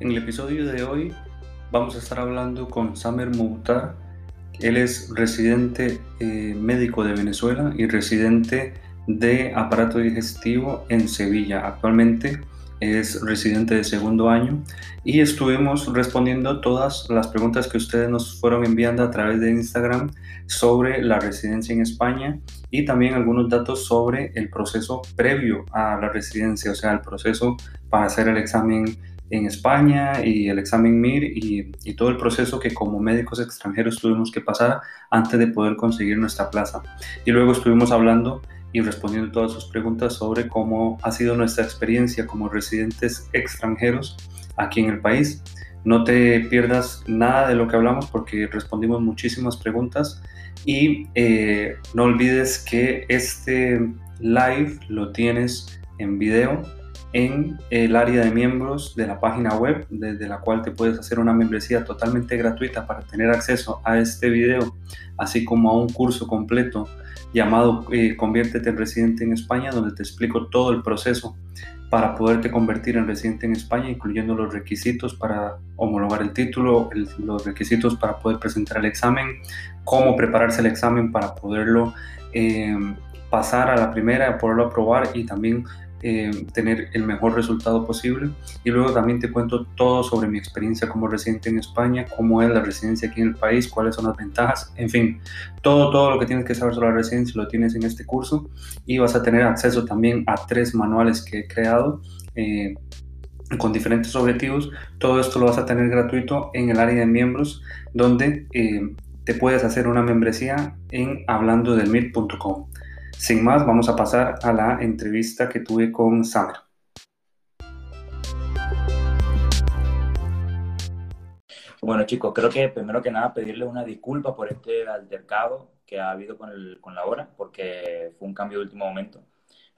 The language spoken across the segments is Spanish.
En el episodio de hoy vamos a estar hablando con Samer Moutar. Él es residente eh, médico de Venezuela y residente de aparato digestivo en Sevilla. Actualmente es residente de segundo año y estuvimos respondiendo todas las preguntas que ustedes nos fueron enviando a través de Instagram sobre la residencia en España y también algunos datos sobre el proceso previo a la residencia, o sea, el proceso para hacer el examen en España y el examen MIR y, y, todo el proceso que como médicos extranjeros tuvimos que pasar antes de poder conseguir nuestra plaza. Y luego estuvimos hablando y respondiendo todas sus preguntas sobre cómo ha sido nuestra experiencia como residentes extranjeros aquí en el país. No te pierdas nada de lo que hablamos porque respondimos muchísimas preguntas y eh, no olvides que este live lo tienes en video en el área de miembros de la página web, desde la cual te puedes hacer una membresía totalmente gratuita para tener acceso a este video, así como a un curso completo llamado eh, Conviértete en residente en España, donde te explico todo el proceso para poderte convertir en residente en España, incluyendo los requisitos para homologar el título, los requisitos para poder presentar el examen, cómo prepararse el examen para poderlo eh, pasar a la primera, poderlo aprobar y también eh, tener el mejor resultado posible. Y luego también te cuento todo sobre mi experiencia como residente en España, cómo es la residencia aquí en el país, cuáles son las ventajas, en fin, todo, todo lo que tienes que saber sobre la residencia lo tienes en este curso y vas a tener acceso también a tres manuales que he creado. Eh, con diferentes objetivos, todo esto lo vas a tener gratuito en el área de miembros, donde eh, te puedes hacer una membresía en hablando del sin más, vamos a pasar a la entrevista que tuve con Sandra. Bueno chicos, creo que primero que nada pedirles una disculpa por este altercado que ha habido con, con la hora, porque fue un cambio de último momento.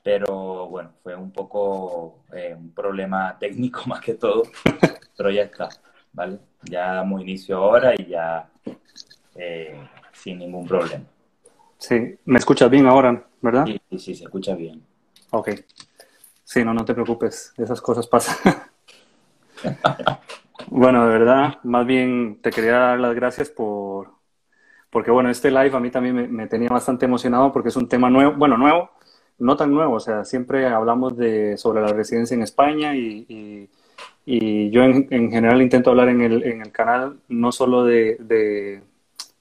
Pero bueno, fue un poco eh, un problema técnico más que todo, pero ya está, ¿vale? Ya damos inicio ahora y ya eh, sin ningún problema. Sí, ¿me escuchas bien ahora? ¿Verdad? Sí, sí, se escucha bien. Ok. Sí, no, no te preocupes, esas cosas pasan. bueno, de verdad, más bien te quería dar las gracias por, porque bueno, este live a mí también me, tenía bastante emocionado porque es un tema nuevo, bueno, nuevo, no tan nuevo, o sea, siempre hablamos de, sobre la residencia en España y, y, yo en, en, general intento hablar en el, en el canal no solo de, de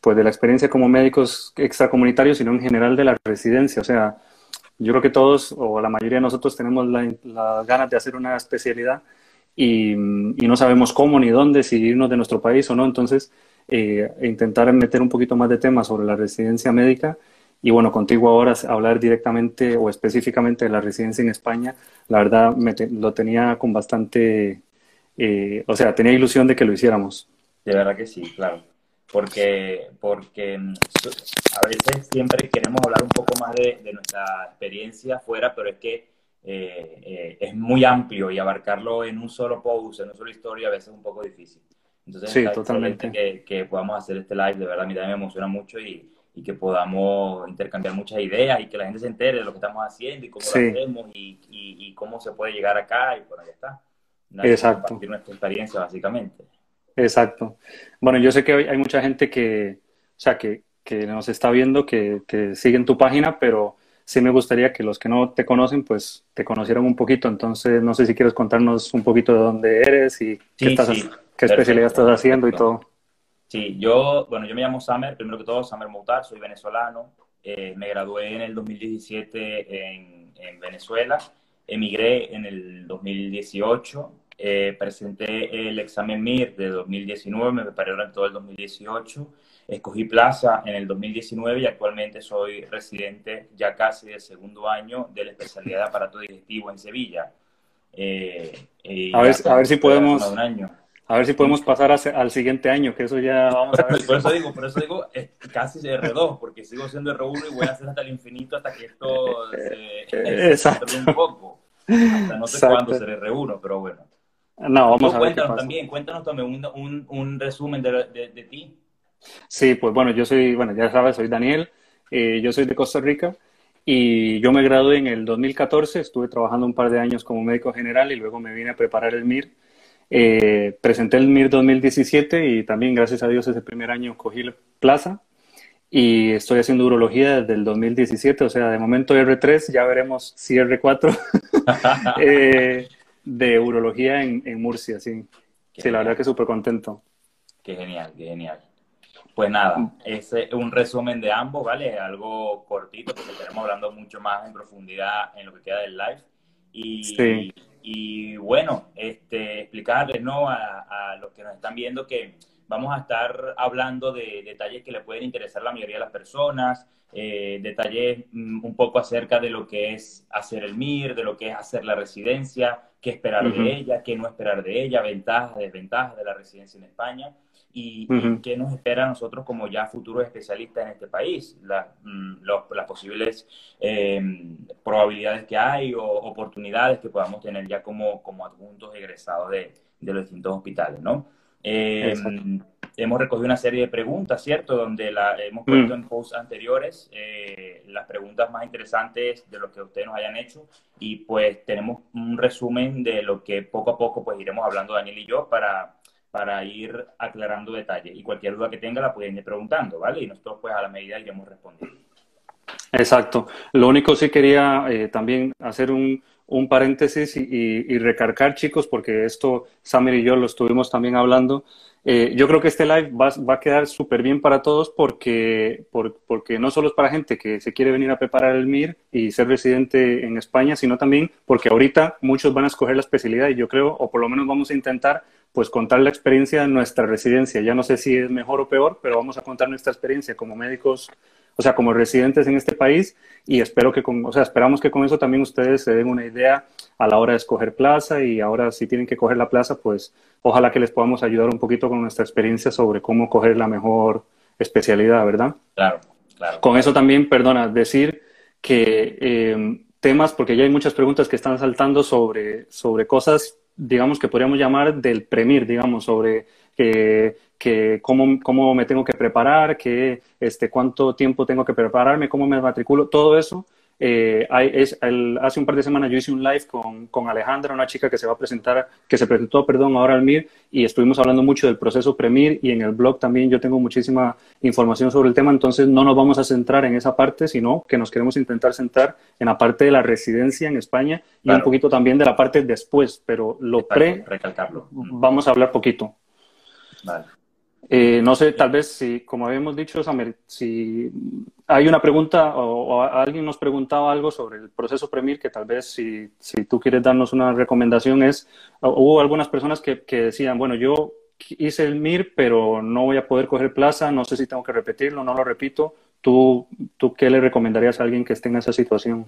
pues de la experiencia como médicos extracomunitarios, sino en general de la residencia. O sea, yo creo que todos o la mayoría de nosotros tenemos las ganas de hacer una especialidad y, no sabemos cómo ni dónde, si irnos de nuestro país o no. Entonces, eh, intentar meter un poquito más de temas sobre la residencia médica y bueno, contigo ahora hablar directamente o específicamente de la residencia en España, la verdad me lo tenía con bastante, eh, o sea, tenía ilusión de que lo hiciéramos. De verdad que sí, claro porque, porque mm, a veces siempre queremos hablar un poco más de, nuestra experiencia afuera, pero es que eh, eh, es muy amplio y abarcarlo en un solo post, en una sola historia, a veces es un poco difícil. Entonces, sí, totalmente. Que, que, podamos hacer este live, de verdad, a mí también me emociona mucho y, y, que podamos intercambiar muchas ideas y que la gente se entere de lo que estamos haciendo y cómo lo hacemos y, y, cómo se puede llegar acá y bueno, ya está. Exacto. Compartir nuestra experiencia, básicamente. Exacto. Bueno, yo sé que hay mucha gente que, o sea, que, que nos está viendo, que, que siguen tu página, pero sí me gustaría que los que no te conocen, pues te conocieran un poquito. Entonces, no sé si quieres contarnos un poquito de dónde eres y qué, estás, qué especialidad estás haciendo y todo. Sí, yo, bueno, yo me llamo Samer, primero que todo, Samer Moutar, soy venezolano. Eh, me gradué en el 2017 en, en Venezuela, emigré en el 2018 eh, presenté el examen MIR de 2019, me preparé durante todo el 2018, escogí plaza en el 2019 y actualmente soy residente ya casi del segundo año de la especialidad de aparato digestivo en Sevilla. Eh, a, ver, a ver si podemos... A ver si podemos pasar al siguiente año, que eso ya vamos a ver. Por eso digo, por eso digo casi R2, porque sigo siendo R1 y voy a hacer hasta el infinito hasta que esto se, se un poco. Hasta no sé cuándo seré R1, pero bueno. No, vamos a ver. Cuéntanos también, cuéntanos también un, un, resumen de, de, ti. Sí, pues bueno, yo soy, bueno, ya sabes, soy Daniel, eh, yo soy de Costa Rica y yo me gradué en el 2014, estuve trabajando un par de años como médico general y luego me vine a preparar el MIR. Eh, presenté el MIR 2017 y también, gracias a Dios, ese primer año cogí la plaza y estoy haciendo urología desde el 2017, o sea, de momento R3, ya veremos si R4 eh, de urología en, Murcia, sí. sí, la verdad que súper contento. Qué genial, qué genial. Pues nada, mm. es un resumen de ambos, ¿vale? Algo cortito porque estaremos hablando mucho más en profundidad en lo que queda del live. Y, y bueno, este, explicarles ¿no? a, los que nos están viendo que vamos a estar hablando de detalles que le pueden interesar a la mayoría de las personas, eh, detalles mm, un poco acerca de lo que es hacer el MIR, de lo que es hacer la residencia, qué esperar de ella, qué no esperar de ella, ventajas, desventajas de la residencia en España y, qué nos espera a nosotros como ya futuros especialistas en este país, mm, las posibles em, probabilidades que hay o oportunidades que podamos tener ya como, como adjuntos egresados de, de los distintos hospitales, ¿no? Em, hemos recogido una serie de preguntas, ¿cierto? Donde la, hemos puesto mm. en posts anteriores eh, las preguntas más interesantes de lo que ustedes nos hayan hecho y pues tenemos un resumen de lo que poco a poco pues iremos hablando Daniel y yo para, para ir aclarando detalles y cualquier duda que tenga la pueden ir preguntando, ¿vale? Y nosotros pues a la medida iremos respondiendo. Exacto. Lo único sí quería eh, también hacer un, un paréntesis y, recargar, chicos, porque esto Samir y yo lo estuvimos también hablando. Eh, yo creo que este live va, va a quedar súper bien para todos porque, porque no solo es para gente que se quiere venir a preparar el MIR y ser residente en España, sino también porque ahorita muchos van a escoger la especialidad y yo creo, o por lo menos vamos a intentar, pues contar la experiencia de nuestra residencia. Ya no sé si es mejor o peor, pero vamos a contar nuestra experiencia como médicos o sea, como residentes en este país y espero que con, o sea, esperamos que con eso también ustedes se den una idea a la hora de escoger plaza y ahora si tienen que coger la plaza, pues ojalá que les podamos ayudar un poquito con nuestra experiencia sobre cómo coger la mejor especialidad, ¿verdad? Claro, claro. Con eso también, perdona, decir que eh, temas, porque ya hay muchas preguntas que están saltando sobre, sobre cosas, digamos, que podríamos llamar del premir, digamos, sobre que que cómo, cómo, me tengo que preparar, que, este, cuánto tiempo tengo que prepararme, cómo me matriculo, todo eso. Eh, hay, es, el, hace un par de semanas yo hice un live con, con, Alejandra, una chica que se va a presentar, que se presentó, perdón, ahora al MIR, y estuvimos hablando mucho del proceso PREMIR y en el blog también yo tengo muchísima información sobre el tema, entonces no nos vamos a centrar en esa parte, sino que nos queremos intentar centrar en la parte de la residencia en España y un poquito también de la parte después, pero lo pre, recalcarlo. vamos a hablar poquito. Vale. Eh, no sé, tal vez si, como habíamos dicho, Samer, si hay una pregunta o, alguien nos preguntaba algo sobre el proceso Premier, que tal vez si, si tú quieres darnos una recomendación es, hubo algunas personas que, que, decían, bueno, yo hice el MIR, pero no voy a poder coger plaza, no sé si tengo que repetirlo, no lo repito. ¿Tú, tú qué le recomendarías a alguien que esté en esa situación?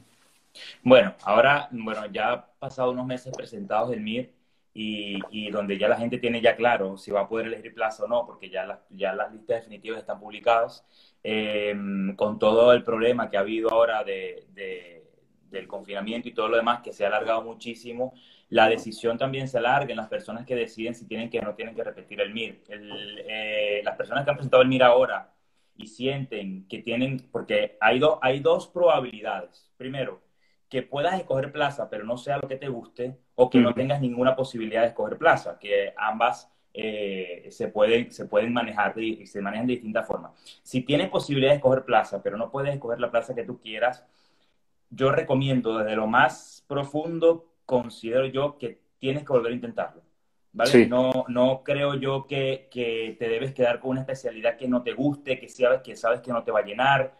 Bueno, ahora, bueno, ya pasado unos meses presentados el MIR y, donde ya la gente tiene ya claro si va a poder elegir plaza o no, porque ya, ya las listas definitivas están publicadas, eh, con todo el problema que ha habido ahora de, del confinamiento y todo lo demás, que se ha alargado muchísimo, la decisión también se alarga en las personas que deciden si tienen que o no tienen que repetir el MIR. Eh, las personas que han presentado el MIR ahora y sienten que tienen, porque hay, hay dos probabilidades. Primero, que puedas escoger plaza, pero no sea lo que te guste, o que no tengas ninguna posibilidad de escoger plaza, que ambas eh, se, pueden, se pueden manejar y se manejan de distintas formas. Si tienes posibilidad de escoger plaza, pero no puedes escoger la plaza que tú quieras, yo recomiendo desde lo más profundo, considero yo que tienes que volver a intentarlo. ¿Vale? No, no creo yo que, que, te debes quedar con una especialidad que no te guste, que sabes que, sabes que no te va a llenar,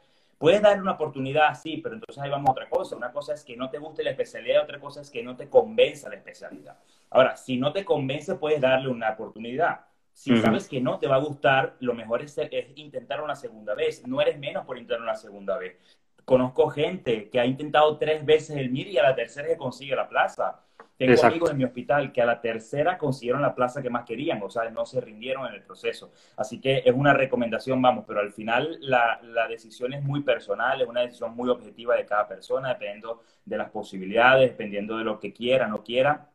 Puedes darle una oportunidad, sí, pero entonces ahí vamos a otra cosa. Una cosa es que no te guste la especialidad, otra cosa es que no te convenza la especialidad. Ahora, si no te convence, puedes darle una oportunidad. Si sabes que no te va a gustar, lo mejor es, es intentar una segunda vez. No eres menos por intentar una segunda vez. Conozco gente que ha intentado tres veces el MIR y a la tercera se consigue la plaza. Tengo amigos en mi hospital que a la tercera consiguieron la plaza que más querían, o sea, no se rindieron en el proceso. Así que es una recomendación, vamos, pero al final la, la decisión es muy personal, es una decisión muy objetiva de cada persona, dependiendo de las posibilidades, dependiendo de lo que quiera, no quiera.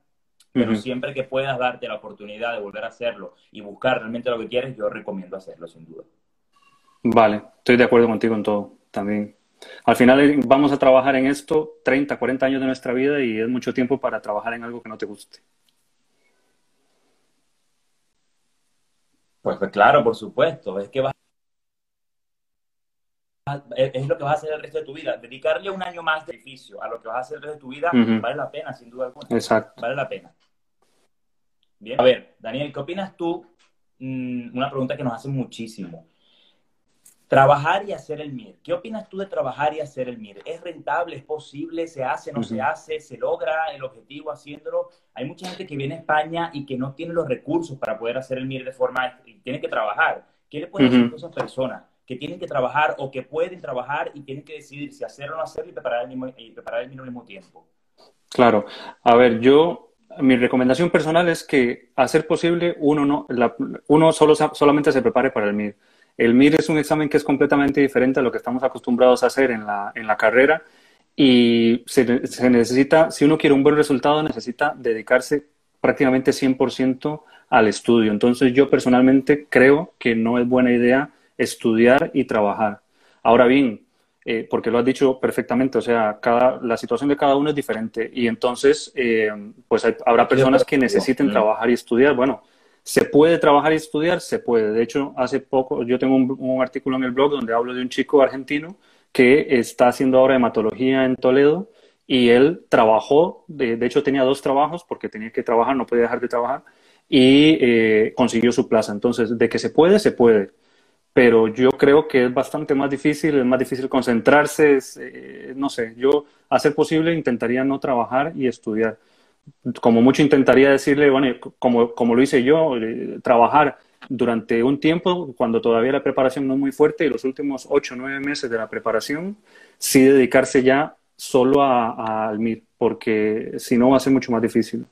Pero siempre que puedas darte la oportunidad de volver a hacerlo y buscar realmente lo que quieres, yo recomiendo hacerlo, sin duda. Vale, estoy de acuerdo contigo en todo, también. Al final eh, vamos a trabajar en esto 30, 40 años de nuestra vida y es mucho tiempo para trabajar en algo que no te guste. Pues, pues claro, por supuesto. Es que vas es lo que vas a hacer el resto de tu vida. Dedicarle un año más de sacrificio a lo que vas a hacer el resto de tu vida vale la pena, sin duda alguna. Exacto. Vale la pena. Bien. A ver, Daniel, ¿qué opinas tú? Mm, una pregunta que nos hacen muchísimo. Trabajar y hacer el MIR. ¿Qué opinas tú de trabajar y hacer el MIR? ¿Es rentable? ¿Es posible? ¿Se hace? ¿No se hace? ¿Se logra el objetivo haciéndolo? Hay mucha gente que viene a España y que no tiene los recursos para poder hacer el MIR de forma... y tiene que trabajar. ¿Qué le puede decir a esas personas que tienen que trabajar o que pueden trabajar y tienen que decidir si hacerlo o no hacerlo y preparar el, mismo, y preparar el MIR al mismo tiempo? Claro. A ver, yo mi recomendación personal es que, a ser posible, uno, no, uno solo, solamente se prepare para el MIR. El MIR es un examen que es completamente diferente a lo que estamos acostumbrados a hacer en la, en la carrera y se, se, necesita, si uno quiere un buen resultado, necesita dedicarse prácticamente 100% al estudio. Entonces yo personalmente creo que no es buena idea estudiar y trabajar. Ahora bien, eh, porque lo has dicho perfectamente, o sea, cada, la situación de cada uno es diferente y entonces, eh, pues habrá personas que necesiten trabajar y estudiar. Bueno, ¿Se puede trabajar y estudiar? Se puede. De hecho, hace poco yo tengo un, artículo en el blog donde hablo de un chico argentino que está haciendo ahora hematología en Toledo y él trabajó, de, hecho tenía dos trabajos porque tenía que trabajar, no podía dejar de trabajar y eh, consiguió su plaza. Entonces, de que se puede, se puede. Pero yo creo que es bastante más difícil, es más difícil concentrarse, eh, no sé, yo a ser posible intentaría no trabajar y estudiar como mucho intentaría decirle, bueno, como, como lo hice yo, eh, trabajar durante un tiempo, cuando todavía la preparación no es muy fuerte, y los últimos ocho o nueve meses de la preparación, sí dedicarse ya solo al MIR, porque si no va a ser mucho más difícil.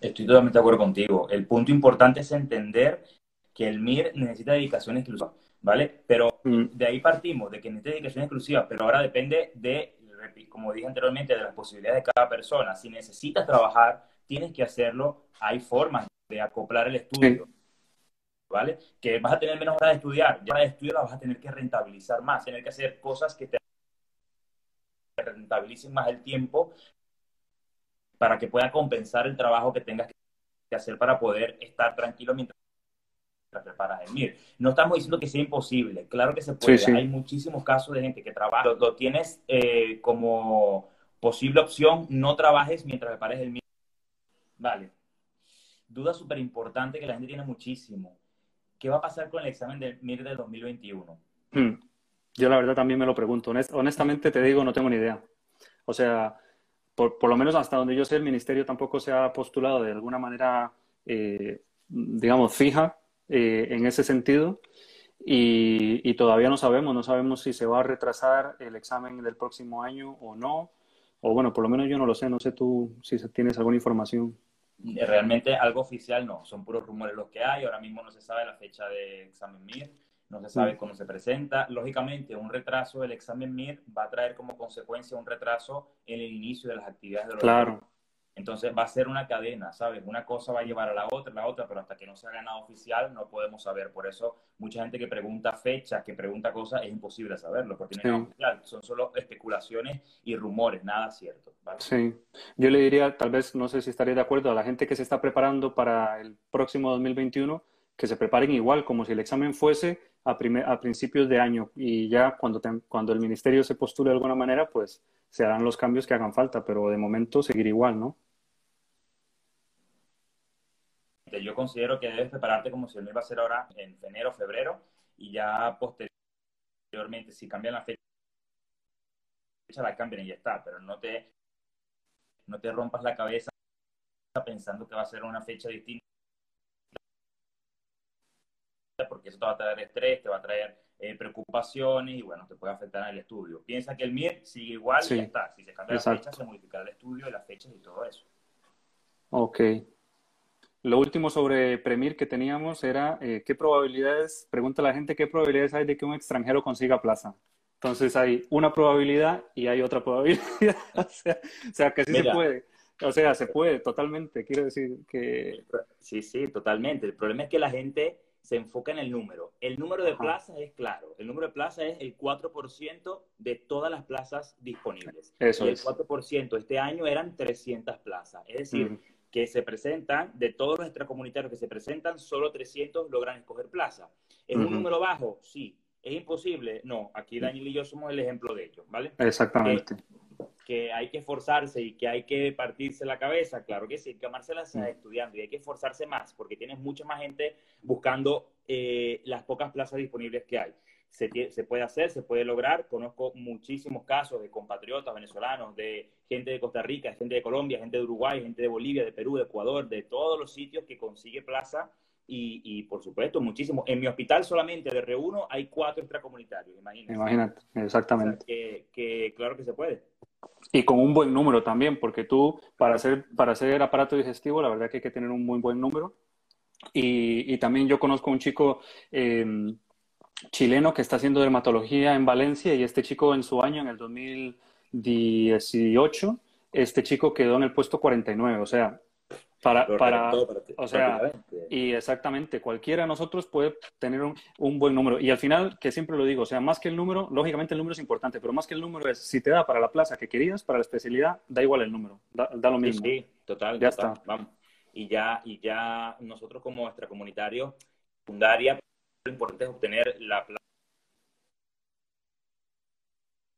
Estoy totalmente de acuerdo contigo. El punto importante es entender que el MIR necesita dedicación exclusiva, ¿vale? Pero mm. de ahí partimos, de que necesita dedicación exclusiva, pero ahora depende de como dije anteriormente, de las posibilidades de cada persona. Si necesitas trabajar, tienes que hacerlo. Hay formas de acoplar el estudio. ¿Vale? Que vas a tener menos horas de estudiar. Ya de estudio la vas a tener que rentabilizar más. Tener que hacer cosas que te rentabilicen más el tiempo para que pueda compensar el trabajo que tengas que hacer para poder estar tranquilo mientras preparas el MIR. No estamos diciendo que sea imposible, claro que se puede. Hay muchísimos casos de gente que trabaja, lo, tienes eh, como posible opción, no trabajes mientras prepares el MIR. Vale. Duda súper importante que la gente tiene muchísimo. ¿Qué va a pasar con el examen del MIR del 2021? Hmm. Yo la verdad también me lo pregunto. honestamente te digo, no tengo ni idea. O sea, por, por, lo menos hasta donde yo sé, el ministerio tampoco se ha postulado de alguna manera, eh, digamos, fija eh, en ese sentido y, todavía no sabemos, no sabemos si se va a retrasar el examen del próximo año o no, o bueno, por lo menos yo no lo sé, no sé tú si tienes alguna información. Realmente algo oficial no, son puros rumores los que hay, ahora mismo no se sabe la fecha de examen MIR, no se sabe mm. cómo se presenta. Lógicamente, un retraso del examen MIR va a traer como consecuencia un retraso en el inicio de las actividades de los Claro, entonces va a ser una cadena, ¿sabes? Una cosa va a llevar a la otra, la otra, pero hasta que no se haga nada oficial no podemos saber. Por eso mucha gente que pregunta fechas, que pregunta cosas, es imposible saberlo, porque no es oficial. Son solo especulaciones y rumores, nada cierto. Sí, yo le diría, tal vez, no sé si estaría de acuerdo, a la gente que se está preparando para el próximo 2021, que se preparen igual, como si el examen fuese a, a principios de año y ya cuando, cuando el ministerio se postule de alguna manera, pues se harán los cambios que hagan falta, pero de momento seguir igual, ¿no? Yo considero que debes prepararte como si el mes va a ser ahora en enero, febrero, y ya posteriormente, si cambian la fecha, la cambian y ya está, pero no te, no te rompas la cabeza pensando que va a ser una fecha distinta, porque eso te va a traer estrés, te va a traer eh, preocupaciones y bueno, te puede afectar en el estudio. Piensa que el MIR sigue igual y ya está. Si se cambia la fecha, se modificará el estudio, las fechas y todo eso. Ok. Lo último sobre Premir que teníamos era eh, qué probabilidades, pregunta la gente, qué probabilidades hay de que un extranjero consiga plaza. Entonces hay una probabilidad y hay otra probabilidad. o, sea, que sí se puede. O sea, se puede totalmente. Quiero decir que... Sí, sí, totalmente. El problema es que la gente se enfoca en el número. El número de plazas es claro. El número de plazas es el 4% de todas las plazas disponibles. Eso y el 4% este año eran 300 plazas. Es decir, que se presentan, de todos los extracomunitarios que se presentan, solo 300 logran escoger plaza. ¿Es un número bajo? Sí. ¿Es imposible? No. Aquí Daniel y yo somos el ejemplo de ello, ¿vale? Exactamente. Que, hay que esforzarse y que hay que partirse la cabeza, claro que sí, hay que amárselas mm. estudiando y hay que esforzarse más porque tienes mucha más gente buscando eh, las pocas plazas disponibles que hay se, puede hacer, se puede lograr. Conozco muchísimos casos de compatriotas venezolanos, de gente de Costa Rica, gente de Colombia, gente de Uruguay, gente de Bolivia, de Perú, de Ecuador, de todos los sitios que consigue plaza y, por supuesto, muchísimo. En mi hospital solamente de Reuno hay cuatro extracomunitarios, imagínate. Imagínate, exactamente. que, claro que se puede. Y con un buen número también, porque tú, para hacer, para hacer aparato digestivo, la verdad que hay que tener un muy buen número. Y, también yo conozco un chico eh, chileno que está haciendo dermatología en Valencia y este chico en su año, en el 2018, este chico quedó en el puesto 49, o sea, para, para, o sea, y exactamente, cualquiera de nosotros puede tener un, buen número. Y al final, que siempre lo digo, o sea, más que el número, lógicamente el número es importante, pero más que el número es, si te da para la plaza que querías, para la especialidad, da igual el número, da, lo mismo. Sí, total, ya está. Vamos. Y ya, y ya nosotros como extracomunitarios, secundaria, lo importante es obtener la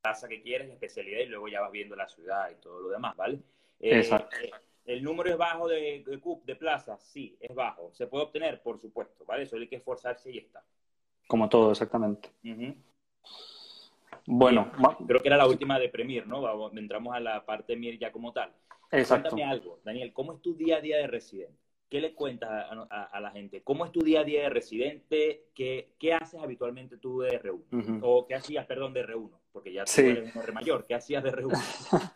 plaza que quieres, la especialidad, y luego ya vas viendo la ciudad y todo lo demás, ¿vale? Eh, Exacto. Eh, ¿El número es bajo de, de CUP, de plazas? Sí, es bajo. ¿Se puede obtener? Por supuesto, ¿vale? Solo hay que esforzarse y está. Como todo, exactamente. Bueno, creo que era la última de Premier, ¿no? Entramos a la parte Mir ya como tal. Exacto. Cuéntame algo, Daniel, ¿cómo es tu día a día de residente? ¿Qué le cuentas a, la gente? ¿Cómo es tu día a día de residente? ¿Qué, qué haces habitualmente tú de R1? O qué hacías, perdón, de R1, porque ya tú eres un R mayor. ¿Qué hacías de R1?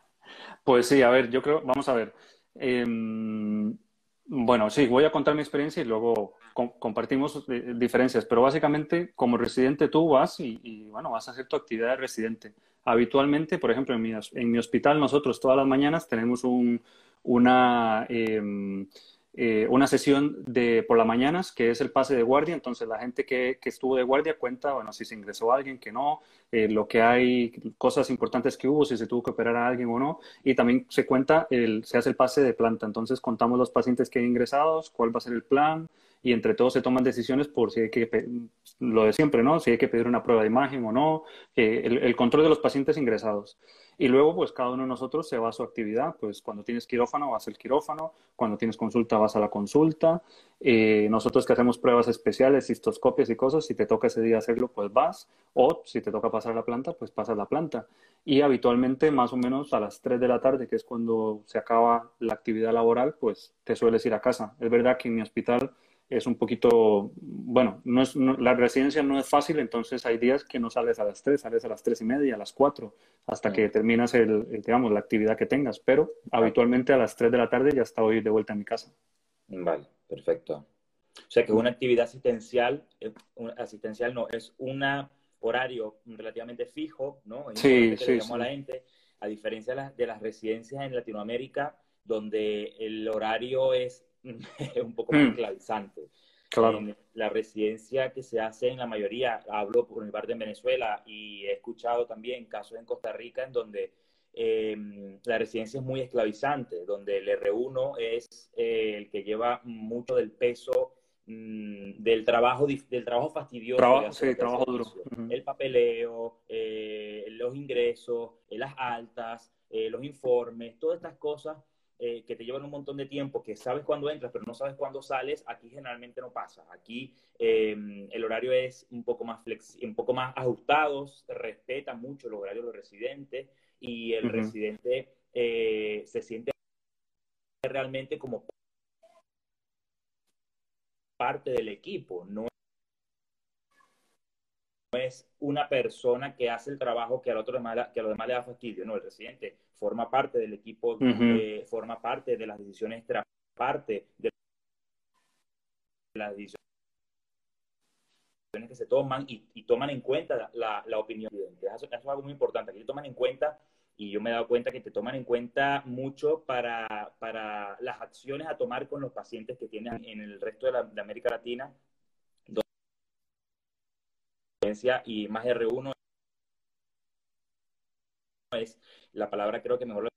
pues sí, a ver, yo creo, vamos a ver. Em, bueno, sí, voy a contar mi experiencia y luego compartimos eh, diferencias, pero básicamente como residente tú vas y, bueno, vas a hacer tu actividad de residente. Habitualmente, por ejemplo, en mi, hospital nosotros todas las mañanas tenemos un, una... Em, eh, una sesión de por las mañanas, que es el pase de guardia. Entonces, la gente que, que estuvo de guardia cuenta, bueno, si se ingresó alguien, que no, eh, lo que hay, cosas importantes que hubo, si se tuvo que operar a alguien o no. Y también se cuenta, el, se hace el pase de planta. Entonces, contamos los pacientes que hay ingresados, cuál va a ser el plan, y entre todos se toman decisiones por si hay que, lo de siempre, ¿no? Si hay que pedir una prueba de imagen o no, el, el control de los pacientes ingresados. Y luego, pues cada uno de nosotros se va a su actividad. Pues cuando tienes quirófano, vas al quirófano. Cuando tienes consulta, vas a la consulta. Eh, nosotros que hacemos pruebas especiales, cistoscopias y cosas, si te toca ese día hacerlo, pues vas. O si te toca pasar la planta, pues pasas la planta. Y habitualmente, más o menos a las 3 de la tarde, que es cuando se acaba la actividad laboral, pues te sueles ir a casa. Es verdad que en mi hospital es un poquito, bueno, no es, la residencia no es fácil, entonces hay días que no sales a las 3, sales a las 3 y media, a las 4, hasta que terminas el, digamos, la actividad que tengas, pero habitualmente a las 3 de la tarde ya estoy de vuelta en mi casa. Vale, perfecto. O sea que una actividad asistencial, eh, asistencial no, es un horario relativamente fijo, ¿no? Sí, sí, A, la gente, a diferencia de las, de las residencias en Latinoamérica, donde el horario es un poco más mm. esclavizante. Claro. la residencia que se hace en la mayoría, hablo por mi parte en Venezuela y he escuchado también casos en Costa Rica en donde em, la residencia es muy esclavizante, donde el R1 es eh, el que lleva mucho del peso mm, del trabajo del trabajo fastidioso. sí, trabajo duro. El papeleo, eh, los ingresos, eh, las altas, los informes, todas estas cosas eh, que te llevan un montón de tiempo, que sabes cuándo entras, pero no sabes cuándo sales, aquí generalmente no pasa. Aquí em, el horario es un poco más un poco más ajustado, respeta mucho el horario de los residentes y el residente eh, se siente realmente como parte del equipo, no es una persona que hace el trabajo que a, otro que a los demás le da fastidio, no, el residente forma parte del equipo, eh, forma parte de las decisiones, parte de las decisiones que se toman y, toman en cuenta la, la opinión. Eso, es algo muy importante, que toman en cuenta y yo me he dado cuenta que te toman en cuenta mucho para, para las acciones a tomar con los pacientes que tienen en el resto de, la, de América Latina y más R1 es la palabra creo que mejor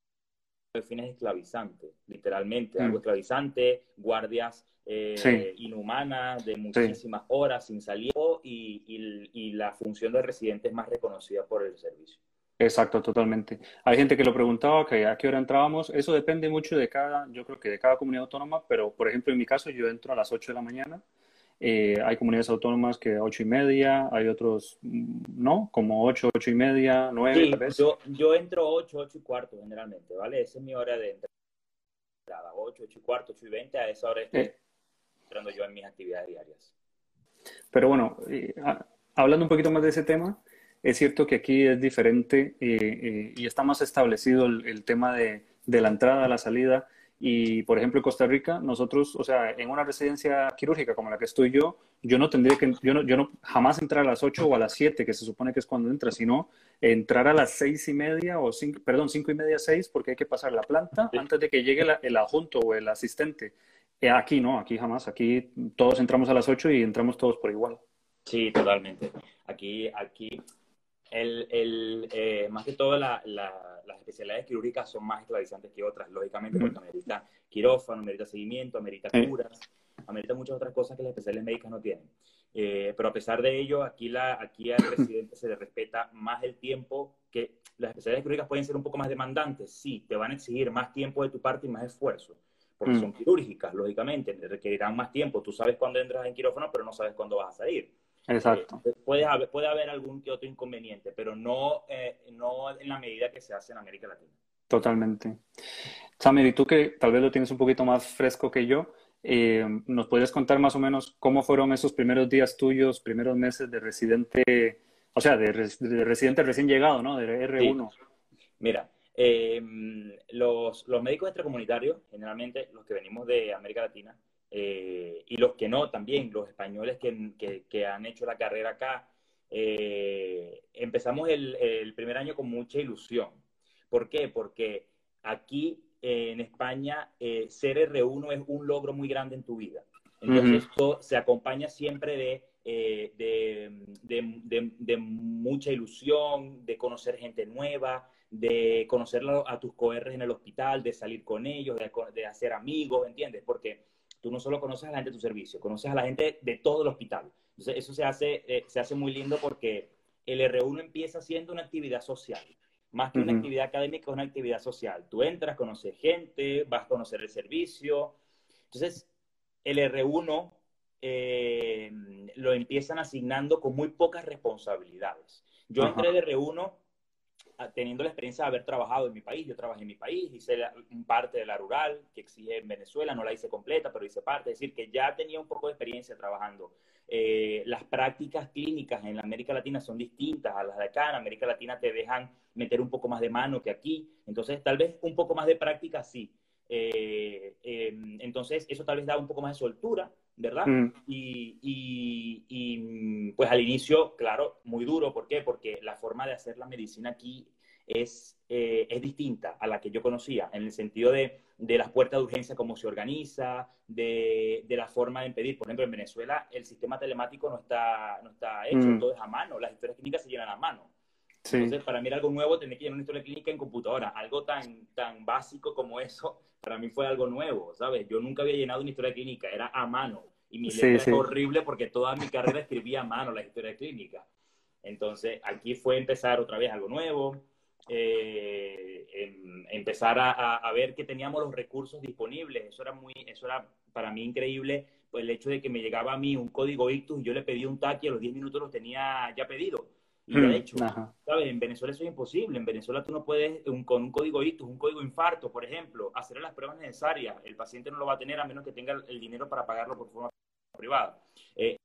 fines esclavizante, literalmente, algo mm. esclavizante, guardias eh, inhumanas de muchísimas horas sin salir y, y, la función de residente es más reconocida por el servicio. Exacto, totalmente. Hay gente que lo preguntaba, que a qué hora entrábamos. Eso depende mucho de cada, yo creo que de cada comunidad autónoma, pero por ejemplo en mi caso yo entro a las 8 de la mañana. Eh, hay comunidades autónomas que a 8 y media, hay otros, mm, ¿no? Como 8, 8 y media, 9 sí, Yo, yo entro 8, 8 y cuarto generalmente, ¿vale? Esa es mi hora de entrada. 8, 8 y cuarto, 8 y 20, a esa hora estoy eh. entrando yo en mis actividades diarias. Pero bueno, eh, hablando un poquito más de ese tema, es cierto que aquí es diferente eh, eh, y está más establecido el, tema de, la entrada, la salida. Y, por ejemplo, en Costa Rica, nosotros, o sea, en una residencia quirúrgica como la que estoy yo, yo no tendría que, yo no, yo no jamás entrar a las 8 o a las 7, que se supone que es cuando entra, sino entrar a las 6 y media o, cinco, perdón, 5 y media, 6, porque hay que pasar la planta antes de que llegue el adjunto o el asistente. Eh, aquí no, aquí jamás, aquí todos entramos a las 8 y entramos todos por igual. Sí, totalmente. Aquí, aquí el, el, eh, más que todo las especialidades quirúrgicas son más esclavizantes que otras, lógicamente, porque amerita quirófano, amerita seguimiento, amerita curas, amerita muchas otras cosas que las especialidades médicas no tienen. Eh, pero a pesar de ello, aquí, la, aquí al residente se le respeta más el tiempo que las especialidades quirúrgicas pueden ser un poco más demandantes, sí, te van a exigir más tiempo de tu parte y más esfuerzo, porque mm. son quirúrgicas, lógicamente, requerirán más tiempo. Tú sabes cuándo entras en quirófano, pero no sabes cuándo vas a salir. Exacto. Eh, puede, haber, puede haber algún que otro inconveniente, pero no, eh, no en la medida que se hace en América Latina. Totalmente. Samir, y tú que tal vez lo tienes un poquito más fresco que yo, eh, ¿nos podrías contar más o menos cómo fueron esos primeros días tuyos, primeros meses de residente, o sea, de, residente recién llegado, ¿no? De R1. Mira, los, los médicos extracomunitarios, generalmente los que venimos de América Latina, eh, y los que no también, los españoles que, que, han hecho la carrera acá. Eh, empezamos el, el, primer año con mucha ilusión. ¿Por qué? Porque aquí en España ser R1 es un logro muy grande en tu vida. Entonces, esto se acompaña siempre de, eh, de, de, de, mucha ilusión, de conocer gente nueva, de conocer a tus coRs en el hospital, de salir con ellos, de, hacer amigos, ¿entiendes? Porque tú no solo conoces a la gente de tu servicio, conoces a la gente de todo el hospital. Entonces, eso se hace, eh, se hace muy lindo porque el R1 empieza siendo una actividad social. Más que una actividad académica, es una actividad social. Tú entras, conoces gente, vas a conocer el servicio. Entonces, el R1 eh, lo empiezan asignando con muy pocas responsabilidades. Yo entré de R1 teniendo la experiencia de haber trabajado en mi país, yo trabajé en mi país, hice parte de la rural que exige en Venezuela, no la hice completa, pero hice parte, es decir, que ya tenía un poco de experiencia trabajando. Eh, las prácticas clínicas en América Latina son distintas a las de acá, en América Latina te dejan meter un poco más de mano que aquí, entonces tal vez un poco más de práctica sí. Eh, em, entonces eso tal vez da un poco más de soltura, ¿verdad? Mm. Y, y, pues al inicio, claro, muy duro. ¿Por qué? Porque la forma de hacer la medicina aquí es, eh, es distinta a la que yo conocía, en el sentido de, de las puertas de urgencia, cómo se organiza, de, de, la forma de impedir. Por ejemplo, en Venezuela el sistema telemático no está, no está hecho, mm. todo es a mano, las historias clínicas se llenan a mano. Entonces, para mí era algo nuevo tener que llenar una historia clínica en computadora. Algo tan, tan básico como eso, para mí fue algo nuevo, ¿sabes? Yo nunca había llenado una historia clínica, era a mano. Y mi letra es horrible porque toda mi carrera escribía a mano la historia clínica. Entonces, aquí fue empezar otra vez algo nuevo, eh, em, empezar a, a, ver que teníamos los recursos disponibles. Eso era, muy, eso era para mí increíble, pues el hecho de que me llegaba a mí un código ictus y yo le pedí un TAC y a los 10 minutos lo tenía ya pedido y de mm, hecho, ¿sabes? En Venezuela eso es imposible. En Venezuela tú no puedes, con un código ictus, un código infarto, por ejemplo, hacer las pruebas necesarias. El paciente no lo va a tener a menos que tenga el dinero para pagarlo por forma privada. Eh,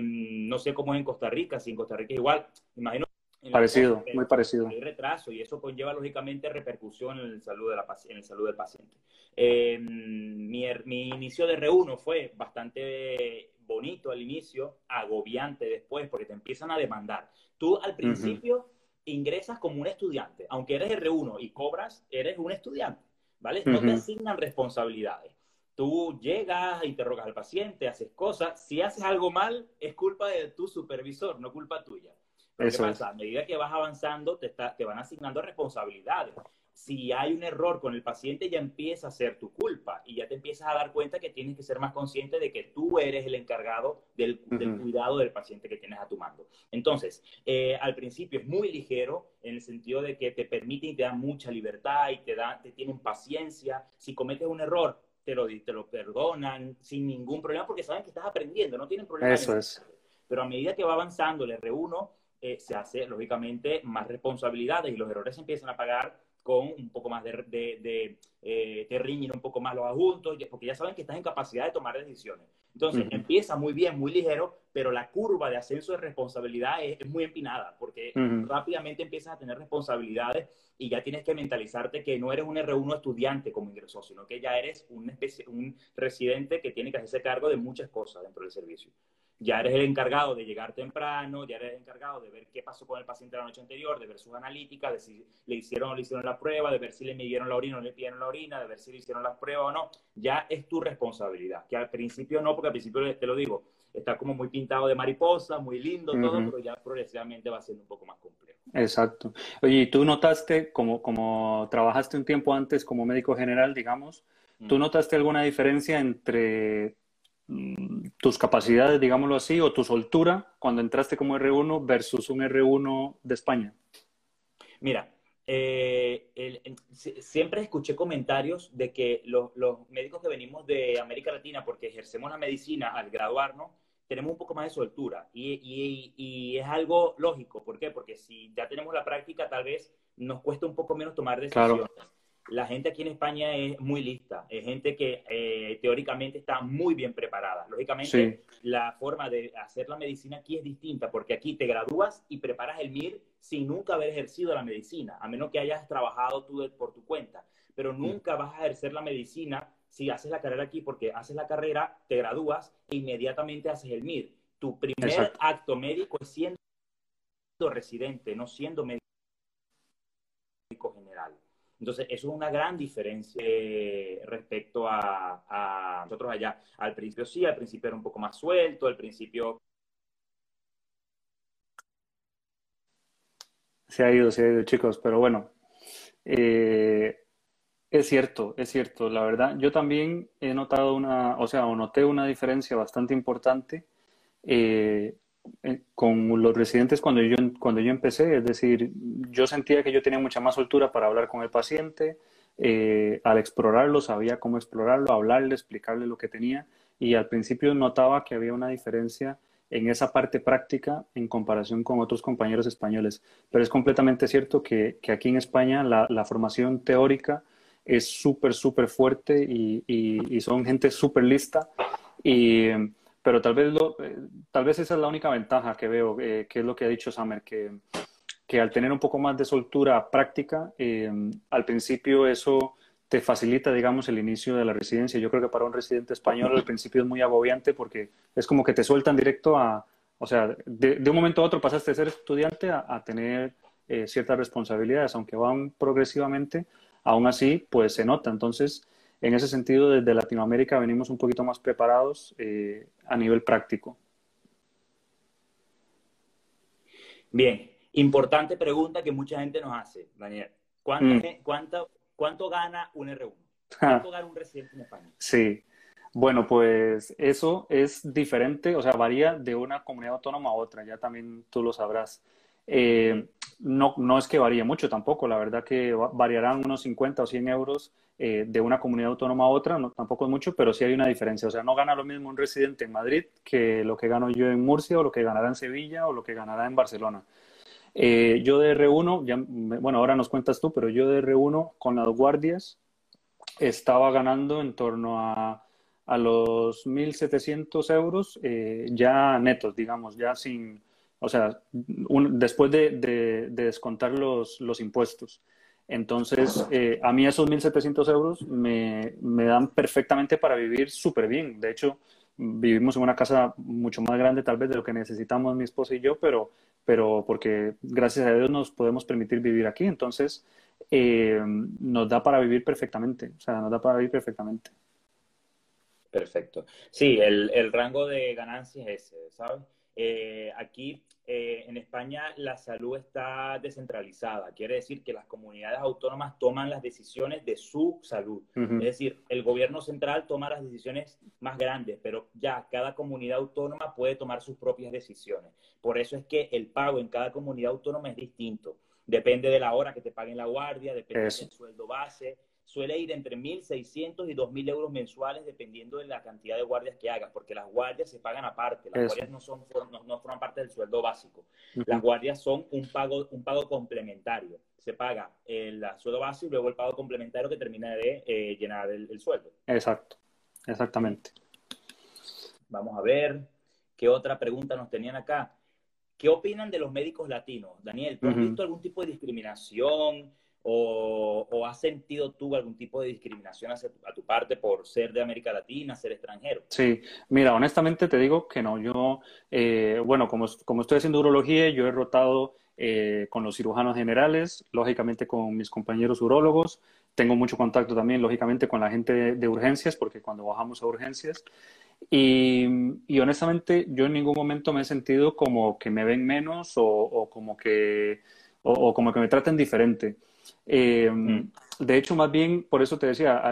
no sé cómo es en Costa Rica, si en Costa Rica es igual. Imagino. Parecido, muy parecido. Hay retraso y eso conlleva lógicamente repercusión en el salud, de la, en el salud del paciente. Eh, mi, mi inicio de R1 fue bastante bonito al inicio, agobiante después, porque te empiezan a demandar. Tú al principio ingresas como un estudiante, aunque eres R1 y cobras, eres un estudiante, ¿vale? No te asignan responsabilidades. Tú llegas, interrogas al paciente, haces cosas. Si haces algo mal, es culpa de tu supervisor, no culpa tuya. Pero ¿qué pasa? A medida que vas avanzando, te, te van asignando responsabilidades. si hay un error con el paciente ya empieza a ser tu culpa y ya te empiezas a dar cuenta que tienes que ser más consciente de que tú eres el encargado del, cuidado del paciente que tienes a tu mando. Entonces, eh, al principio es muy ligero en el sentido de que te permite y te da mucha libertad y te, da, te tienen paciencia. Si cometes un error, te lo, te lo perdonan sin ningún problema porque saben que estás aprendiendo, no tienen problema. Eso es. Pero a medida que va avanzando el R1, eh, se hace, lógicamente, más responsabilidades y los errores se empiezan a pagar con un poco más de, de, eh, te riñen un poco más los adultos, porque ya saben que estás en capacidad de tomar decisiones. Entonces, empieza muy bien, muy ligero, pero la curva de ascenso de responsabilidad es, muy empinada, porque rápidamente empiezas a tener responsabilidades y ya tienes que mentalizarte que no eres un R1 estudiante como ingresó, sino que ya eres un, un residente que tiene que hacerse cargo de muchas cosas dentro del servicio ya eres el encargado de llegar temprano, ya eres el encargado de ver qué pasó con el paciente la noche anterior, de ver sus analíticas, de si le hicieron o le hicieron la prueba, de ver si le midieron la orina o le pidieron la orina, de ver si le hicieron las pruebas o no. Ya es tu responsabilidad, que al principio no, porque al principio te lo digo, está como muy pintado de mariposa, muy lindo todo, pero ya progresivamente va siendo un poco más complejo. Exacto. Oye, ¿y tú notaste, como, como trabajaste un tiempo antes como médico general, digamos, ¿tú notaste alguna diferencia entre tus capacidades, digámoslo así, o tu soltura cuando entraste como R1 versus un R1 de España? Mira, eh, siempre escuché comentarios de que los, médicos que venimos de América Latina, porque ejercemos la medicina al graduarnos, tenemos un poco más de soltura. Y, es algo lógico. ¿Por qué? Porque si ya tenemos la práctica, tal vez nos cuesta un poco menos tomar decisiones la gente aquí en España es muy lista, es gente que eh, teóricamente está muy bien preparada. Lógicamente, la forma de hacer la medicina aquí es distinta, porque aquí te gradúas y preparas el MIR sin nunca haber ejercido la medicina, a menos que hayas trabajado tú por tu cuenta. Pero mm. nunca vas a ejercer la medicina si haces la carrera aquí, porque haces la carrera, te gradúas e inmediatamente haces el MIR. Tu primer acto médico es siendo residente, no siendo médico. Entonces, eso es una gran diferencia eh, respecto a, nosotros allá. Al principio sí, al principio era un poco más suelto, al principio... Se ha ido, se ha ido, chicos, pero bueno, eh, es cierto, es cierto, la verdad. Yo también he notado una, o sea, o noté una diferencia bastante importante. Eh, con los residentes cuando yo, cuando yo empecé, es decir, yo sentía que yo tenía mucha más soltura para hablar con el paciente, eh, al explorarlo sabía cómo explorarlo, hablarle, explicarle lo que tenía y al principio notaba que había una diferencia en esa parte práctica en comparación con otros compañeros españoles. Pero es completamente cierto que, que aquí en España la, la formación teórica es súper, súper fuerte y, y, y, son gente súper lista. Y, pero tal vez, lo, eh, tal vez esa es la única ventaja que veo, eh, que es lo que ha dicho Samer, que, que al tener un poco más de soltura práctica, eh, al principio eso te facilita, digamos, el inicio de la residencia. Yo creo que para un residente español al principio es muy agobiante porque es como que te sueltan directo a, o sea, de, un momento a otro pasaste de ser estudiante a, a tener ciertas responsabilidades, aunque van progresivamente, aún así, pues se nota. Entonces, en ese sentido, desde Latinoamérica venimos un poquito más preparados eh, a nivel práctico. Bien, importante pregunta que mucha gente nos hace, Daniel. ¿Cuánto, mm. cuánto, gana un R1? ¿Cuánto gana un residente en España? Sí, bueno, pues eso es diferente, o sea, varía de una comunidad autónoma a otra, ya también tú lo sabrás. Eh, no, no es que varíe mucho tampoco, la verdad que variarán unos 50 o 100 euros eh, de una comunidad autónoma a otra, no, tampoco es mucho, pero sí hay una diferencia. O sea, no gana lo mismo un residente en Madrid que lo que gano yo en Murcia o lo que ganará en Sevilla o lo que ganará en Barcelona. Eh, yo de R1, ya, bueno, ahora nos cuentas tú, pero yo de R1 con las guardias estaba ganando en torno a, a los 1.700 euros ya netos, digamos, ya sin o sea, después de, descontar los, impuestos. Entonces, eh, a mí esos 1.700 euros me, dan perfectamente para vivir súper bien. De hecho, vivimos en una casa mucho más grande tal vez de lo que necesitamos mi esposa y yo, pero, porque gracias a Dios nos podemos permitir vivir aquí. Entonces, eh, nos da para vivir perfectamente. O sea, nos da para vivir perfectamente. Perfecto. Sí, el, el rango de ganancias es ese, ¿sabes? eh, aquí eh, en España la salud está descentralizada. Quiere decir que las comunidades autónomas toman las decisiones de su salud. Es decir, el gobierno central toma las decisiones más grandes, pero ya cada comunidad autónoma puede tomar sus propias decisiones. Por eso es que el pago en cada comunidad autónoma es distinto. Depende de la hora que te paguen la guardia, depende del sueldo base, suele ir entre 1.600 y 2.000 euros mensuales dependiendo de la cantidad de guardias que hagas, porque las guardias se pagan aparte, las guardias no, son, no, forman parte del sueldo básico. Las guardias son un pago, un pago complementario. Se paga el sueldo básico y luego el pago complementario que termina de eh, llenar el, sueldo. Exacto, exactamente. Vamos a ver, ¿qué otra pregunta nos tenían acá? ¿Qué opinan de los médicos latinos? Daniel, ¿tú has visto algún tipo de discriminación? O, has sentido tú algún tipo de discriminación a tu parte por ser de América Latina, ser extranjero? Sí, mira, honestamente te digo que no. Yo, eh, bueno, como, estoy haciendo urología, yo he rotado eh, con los cirujanos generales, lógicamente con mis compañeros urólogos. Tengo mucho contacto también, lógicamente, con la gente de, urgencias, porque cuando bajamos a urgencias. Y, honestamente, yo en ningún momento me he sentido como que me ven menos o como que o, como que me traten diferente. Eh, mm. De hecho, más bien, por eso te decía,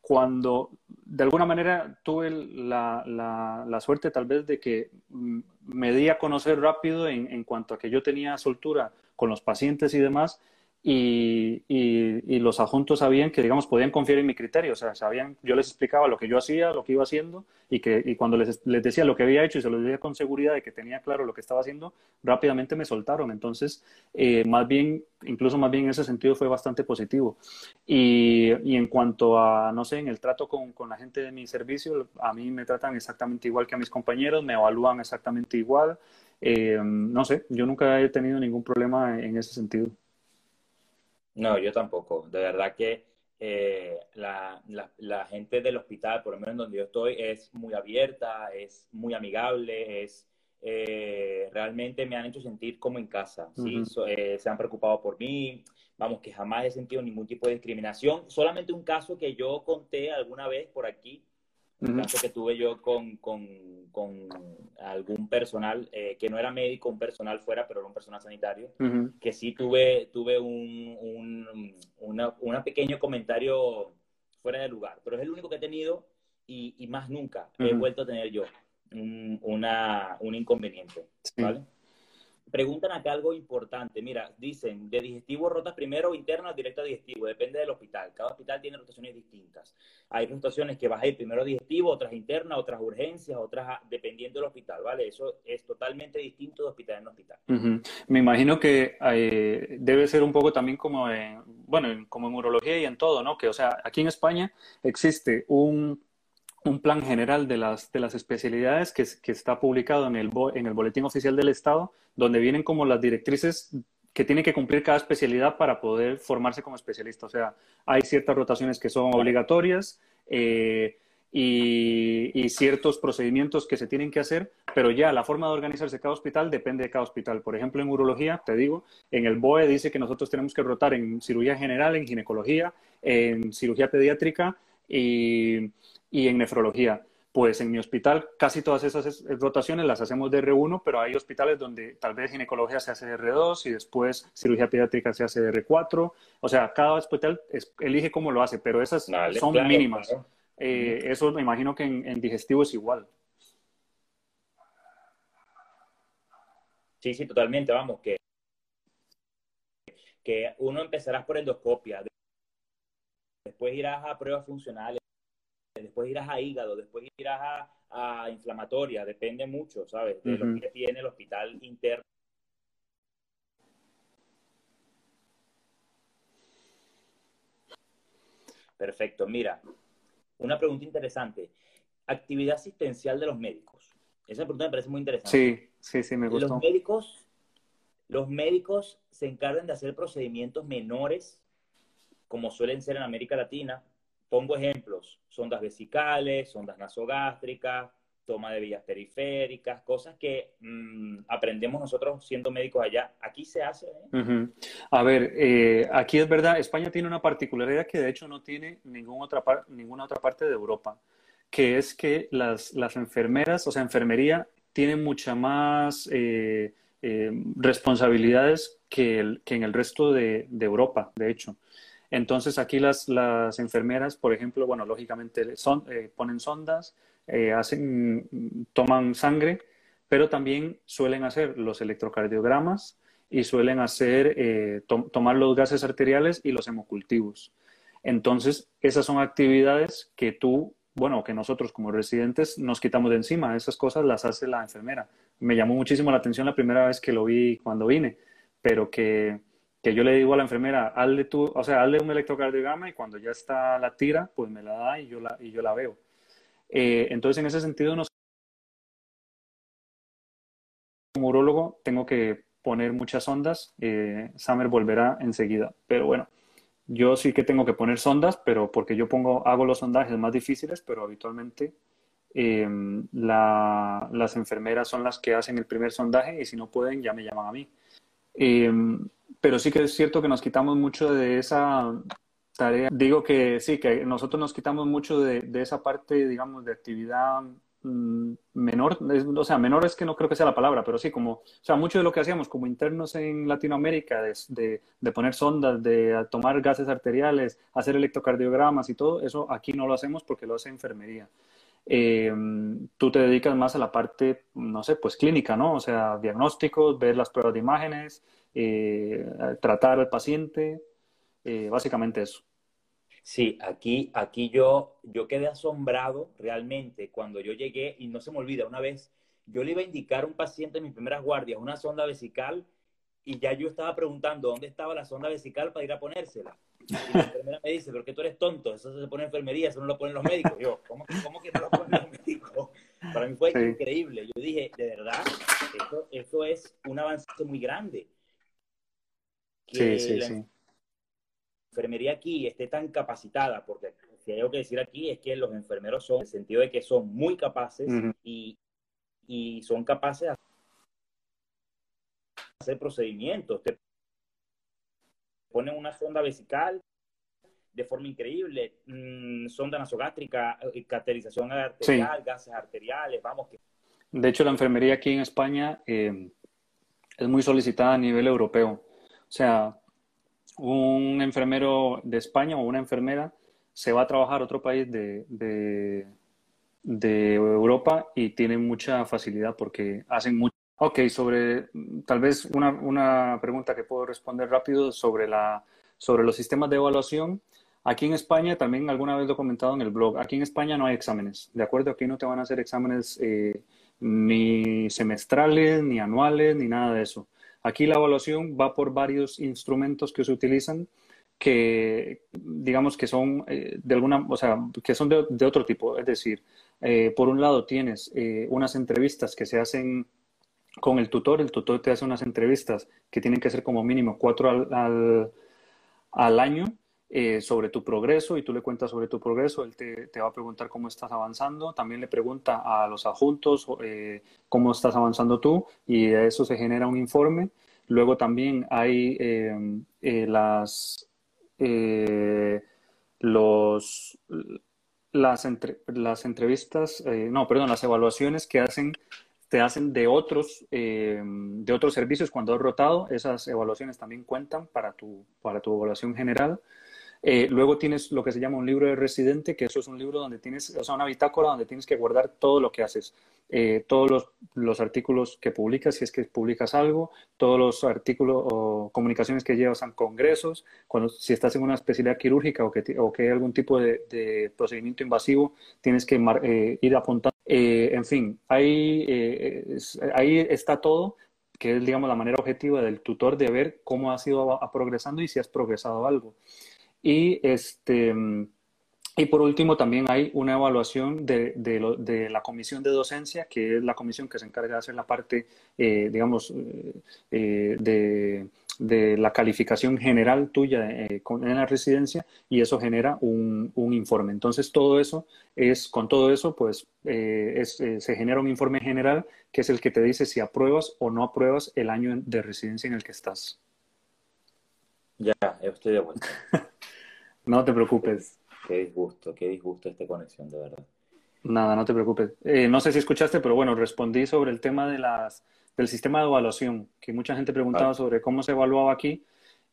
cuando de alguna manera tuve la, la, suerte tal vez de que mm, me di a conocer rápido en, en cuanto a que yo tenía soltura con los pacientes y demás, y, y, los adjuntos sabían que, digamos, podían confiar en mi criterio. O sea, sabían, yo les explicaba lo que yo hacía, lo que iba haciendo, y que y cuando les, les decía lo que había hecho y se lo decía con seguridad de que tenía claro lo que estaba haciendo, rápidamente me soltaron. Entonces, eh, más bien, incluso más bien en ese sentido fue bastante positivo. Y, y en cuanto a, no sé, en el trato con, con la gente de mi servicio, a mí me tratan exactamente igual que a mis compañeros, me evalúan exactamente igual. Eh, no sé, yo nunca he tenido ningún problema en ese sentido. No, yo tampoco. De verdad que eh, la, la, gente del hospital, por lo menos donde yo estoy, es muy abierta, es muy amigable, es eh, realmente me han hecho sentir como en casa, ¿sí? Eh, se han preocupado por mí, vamos, que jamás he sentido ningún tipo de discriminación. Solamente un caso que yo conté alguna vez por aquí, un caso que tuve yo con, con, con algún personal eh, que no era médico, un personal fuera, pero era un personal sanitario, que sí tuve, tuve un, un una, pequeño comentario fuera de lugar, pero es el único que he tenido y, y más nunca he vuelto a tener yo un, una, un inconveniente, ¿vale? Preguntan acá algo importante. Mira, dicen, de digestivo rotas primero interno o directo a digestivo. Depende del hospital. Cada hospital tiene rotaciones distintas. Hay rotaciones que vas a ir primero a digestivo, otras internas, otras urgencias, otras dependiendo del hospital, ¿vale? Eso es totalmente distinto de hospital en hospital. Me imagino que eh, debe ser un poco también como en, bueno, como en urología y en todo, ¿no? Que, o sea, aquí en España existe un un plan general de las, de las especialidades que, está publicado en el, en el Boletín Oficial del Estado, donde vienen como las directrices que tiene que cumplir cada especialidad para poder formarse como especialista. O sea, hay ciertas rotaciones que son obligatorias eh, y, y, ciertos procedimientos que se tienen que hacer, pero ya la forma de organizarse cada hospital depende de cada hospital. Por ejemplo, en urología, te digo, en el BOE dice que nosotros tenemos que rotar en cirugía general, en ginecología, en cirugía pediátrica y y en nefrología. Pues en mi hospital casi todas esas rotaciones las hacemos de R1, pero hay hospitales donde tal vez ginecología se hace de R2 y después cirugía pediátrica se hace de R4. O sea, cada hospital elige cómo lo hace, pero esas son mínimas. Eh, eso me imagino que en, digestivo es igual. Sí, sí, totalmente. Vamos, que, que uno empezarás por endoscopia, después irás a pruebas funcionales después irás a hígado, después irás a, inflamatoria, depende mucho, ¿sabes? De lo que tiene el hospital interno. Perfecto, mira, una pregunta interesante. Actividad asistencial de los médicos. Esa pregunta me parece muy interesante. Sí, sí, sí, me gusta. Los médicos, los médicos se encargan de hacer procedimientos menores, como suelen ser en América Latina, Pongo ejemplos, sondas vesicales, sondas nasogástricas, toma de vías periféricas, cosas que mm, aprendemos nosotros siendo médicos allá. Aquí se hace. ¿eh? A ver, eh, aquí es verdad, España tiene una particularidad que de hecho no tiene ninguna otra, ninguna otra parte de Europa, que es que las, las enfermeras, o sea, enfermería, tienen muchas más eh, eh, responsabilidades que, en el resto de, Europa, de hecho. Entonces aquí las, las enfermeras, por ejemplo, bueno, lógicamente son, ponen sondas, hacen, toman sangre, pero también suelen hacer los electrocardiogramas y suelen hacer, tomar los gases arteriales y los hemocultivos. Entonces, esas son actividades que tú, bueno, que nosotros como residentes nos quitamos de encima. Esas cosas las hace la enfermera. Me llamó muchísimo la atención la primera vez que lo vi cuando vine, pero que, yo le digo a la enfermera, hazle tú, o sea, hazle un electrocardiograma y cuando ya está la tira, pues me la da y yo la, y yo la veo. Eh, entonces, en ese sentido, nos... como urólogo tengo que poner muchas ondas. Eh, Summer volverá enseguida, pero bueno. Yo sí que tengo que poner sondas, pero porque yo pongo, hago los sondajes más difíciles, pero habitualmente em, las enfermeras son las que hacen el primer sondaje y si no pueden ya me llaman a mí. Em, pero sí que es cierto que nos quitamos mucho de esa tarea. Digo que sí, que nosotros nos quitamos mucho de, de esa parte, digamos, de actividad Mm, menor, o sea, menor es que no creo que sea la palabra, pero sí, como, o sea, mucho de lo que hacíamos como internos en Latinoamérica, de, de, poner sondas, de tomar gases arteriales, hacer electrocardiogramas y todo, eso aquí no lo hacemos porque lo hace enfermería. Eh, tú te dedicas más a la parte, no sé, pues clínica, ¿no? O sea, diagnósticos, ver las pruebas de imágenes, eh, tratar al paciente, eh, básicamente eso. Sí, aquí, aquí yo, yo quedé asombrado realmente cuando yo llegué y no se me olvida, una vez yo le iba a indicar a un paciente en mis primeras guardias una sonda vesical y ya yo estaba preguntando dónde estaba la sonda vesical para ir a ponérsela. Y la enfermera me dice, pero que tú eres tonto, eso se pone en enfermería, eso no lo ponen los médicos. Yo, ¿cómo, cómo que no lo ponen los médicos? Para mí fue increíble. Yo dije, de verdad, eso, eso es un avance muy grande. sí, sí, sí enfermería aquí esté tan capacitada, porque si hay algo que decir aquí es que los enfermeros son, en el sentido de que son muy capaces y, y, son capaces de hacer procedimientos. Te ponen una sonda vesical de forma increíble, mm, sonda nasogástrica, eh, caterización arterial, gases arteriales, vamos que... De hecho, la enfermería aquí en España eh, es muy solicitada a nivel europeo. O sea, un enfermero de España o una enfermera se va a trabajar a otro país de, de, Europa y tiene mucha facilidad porque hacen mucho. Ok, sobre tal vez una, una, pregunta que puedo responder rápido sobre, la, sobre los sistemas de evaluación. Aquí en España, también alguna vez lo he comentado en el blog, aquí en España no hay exámenes, ¿de acuerdo? Aquí no te van a hacer exámenes eh, ni semestrales, ni anuales, ni nada de eso. Aquí la evaluación va por varios instrumentos que se utilizan que digamos que son eh, de alguna, o sea, que son de, otro tipo. Es decir, eh, por un lado tienes eh, unas entrevistas que se hacen con el tutor, el tutor te hace unas entrevistas que tienen que ser como mínimo cuatro al, al año eh, sobre tu progreso y tú le cuentas sobre tu progreso, él te, va a preguntar cómo estás avanzando, también le pregunta a los adjuntos eh, cómo estás avanzando tú y de eso se genera un informe. Luego también hay eh, las, los, las, las entrevistas, no, perdón, las evaluaciones que hacen te hacen de otros, de otros servicios cuando has rotado. Esas evaluaciones también cuentan para tu, para tu evaluación general. Eh, luego tienes lo que se llama un libro de residente, que eso es un libro donde tienes, o sea, una bitácora donde tienes que guardar todo lo que haces, eh, todos los, artículos que publicas, si es que publicas algo, todos los artículos o comunicaciones que llevas a congresos, cuando, si estás en una especialidad quirúrgica o que, o que hay algún tipo de, procedimiento invasivo, tienes que eh, ir apuntando. en fin, ahí, ahí está todo que es, digamos, la manera objetiva del tutor de ver cómo has ido progresando y si has progresado algo. Y, este, y por último, también hay una evaluación de, de, la comisión de docencia, que es la comisión que se encarga de hacer la parte, eh, digamos, eh, eh, de, de, la calificación general tuya en la residencia y eso genera un, un, informe. Entonces, todo eso es, con todo eso, pues es, se genera un informe general que es el que te dice si apruebas o no apruebas el año de residencia en el que estás. Ya, estoy de vuelta. No te preocupes. Qué disgusto, qué disgusto esta conexión, de verdad. Nada, no te preocupes. Eh, no sé si escuchaste, pero bueno, respondí sobre el tema de las, del sistema de evaluación, que mucha gente preguntaba sobre cómo se evaluaba aquí.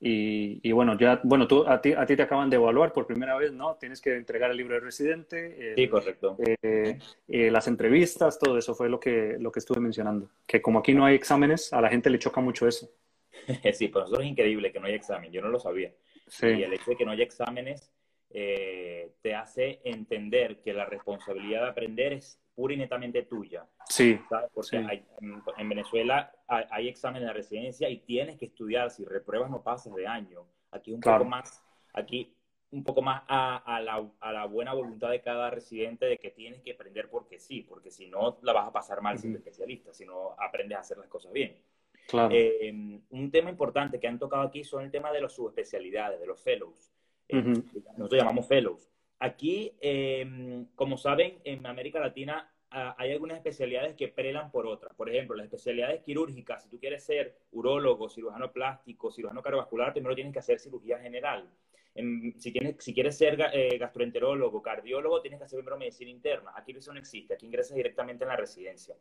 Y, bueno, ya, bueno, tú, a, ti, a ti te acaban de evaluar por primera vez, ¿no? Tienes que entregar el libro de residente. sí, correcto. Eh, eh, las entrevistas, todo eso fue lo que, lo que estuve mencionando. Que como aquí no hay exámenes, a la gente le choca mucho eso. sí, para nosotros es increíble que no haya examen. Yo no lo sabía. Sí. Y el hecho de que no haya exámenes eh, te hace entender que la responsabilidad de aprender es pura y netamente tuya. Sí. Porque en, Venezuela hay, exámenes de residencia y tienes que estudiar. Si repruebas no pasas de año. Aquí un poco más, aquí un poco más a, la, buena voluntad de cada residente de que tienes que aprender porque sí, porque si no la vas a pasar mal siendo especialista, si no aprendes a hacer las cosas bien. Claro. Eh, un tema importante que han tocado aquí son el tema de las subespecialidades, de los fellows. Eh, nosotros llamamos fellows. Aquí, em, como saben, en América Latina hay algunas especialidades que prelan por otras. Por ejemplo, las especialidades quirúrgicas, si tú quieres ser urólogo, cirujano plástico, cirujano cardiovascular, primero tienes que hacer cirugía general. si, tienes, si quieres ser eh, gastroenterólogo, cardiólogo, tienes que hacer primero medicina interna. Aquí eso no existe, aquí ingresas directamente en la residencia.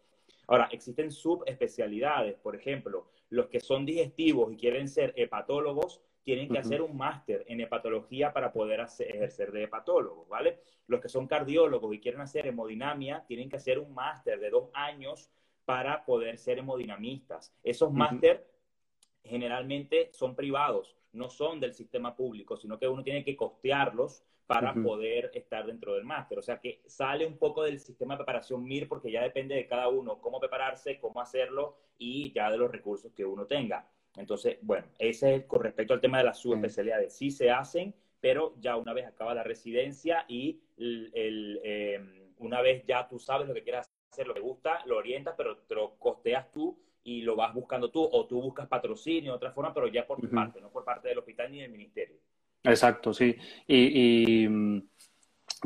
Ahora, existen subespecialidades, por ejemplo, los que son digestivos y quieren ser hepatólogos, tienen que hacer un máster en hepatología para poder ejercer de hepatólogos, ¿vale? Los que son cardiólogos y quieren hacer hemodinamia, tienen que hacer un máster de dos años para poder ser hemodinamistas. Esos máster generalmente son privados, no son del sistema público, sino que uno tiene que costearlos para poder estar dentro del máster. O sea que sale un poco del sistema de preparación MIR porque ya depende de cada uno cómo prepararse, cómo hacerlo y ya de los recursos que uno tenga. Entonces, bueno, ese es con respecto al tema de las subespecialidades. Sí se hacen, pero ya una vez acaba la residencia y em, una vez ya tú sabes lo que quieras hacer, lo que gusta, lo orientas, pero te lo costeas tú y lo vas buscando tú, o tú buscas patrocinio de otra forma, pero ya por tu parte, no por parte del hospital ni del ministerio. Exacto, sí. Y, mm,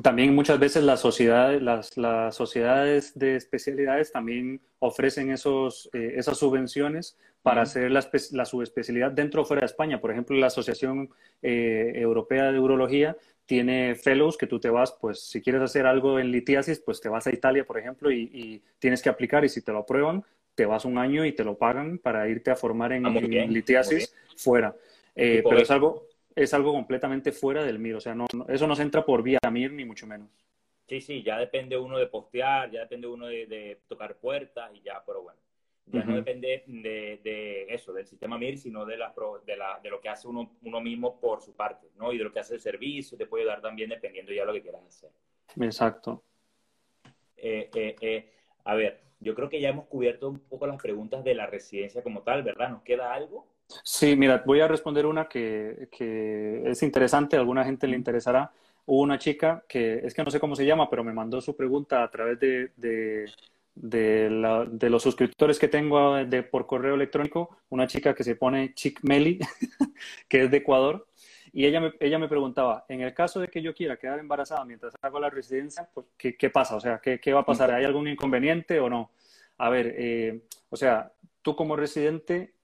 también muchas veces las sociedades, las, las, sociedades de especialidades también ofrecen esos, eh, esas subvenciones para hacer la, la, subespecialidad dentro o fuera de España. Por ejemplo, la Asociación eh, Europea de Urología tiene fellows que tú te vas, pues si quieres hacer algo en litiasis, pues te vas a Italia, por ejemplo, y, tienes que aplicar y si te lo aprueban, te vas un año y te lo pagan para irte a formar en, ah, litiasis fuera. Eh, pero es algo, es algo completamente fuera del MIR, o sea, no, eso no se entra por vía MIR ni mucho menos. Sí, sí, ya depende uno de postear, ya depende uno de, de tocar puertas y ya, pero bueno. Ya no depende de, eso, del sistema MIR, sino de, la, de, la, de lo que hace uno, uno mismo por su parte, ¿no? Y de lo que hace el servicio, te puede dar también dependiendo ya de lo que quieras hacer. Exacto. Eh, eh, eh, a ver, yo creo que ya hemos cubierto un poco las preguntas de la residencia como tal, ¿verdad? ¿Nos queda algo? Sí, mira, voy a responder una que, que es interesante, a alguna gente le interesará. Hubo una chica que, es que no sé cómo se llama, pero me mandó su pregunta a través de de, de, los suscriptores que tengo de, por correo electrónico, una chica que se pone Chick Meli, que es de Ecuador, y ella me, ella me preguntaba, en el caso de que yo quiera quedar embarazada mientras hago la residencia, pues, ¿qué, qué pasa? O sea, ¿qué, ¿qué, va a pasar? ¿Hay algún inconveniente o no? A ver, eh, o sea, tú como residente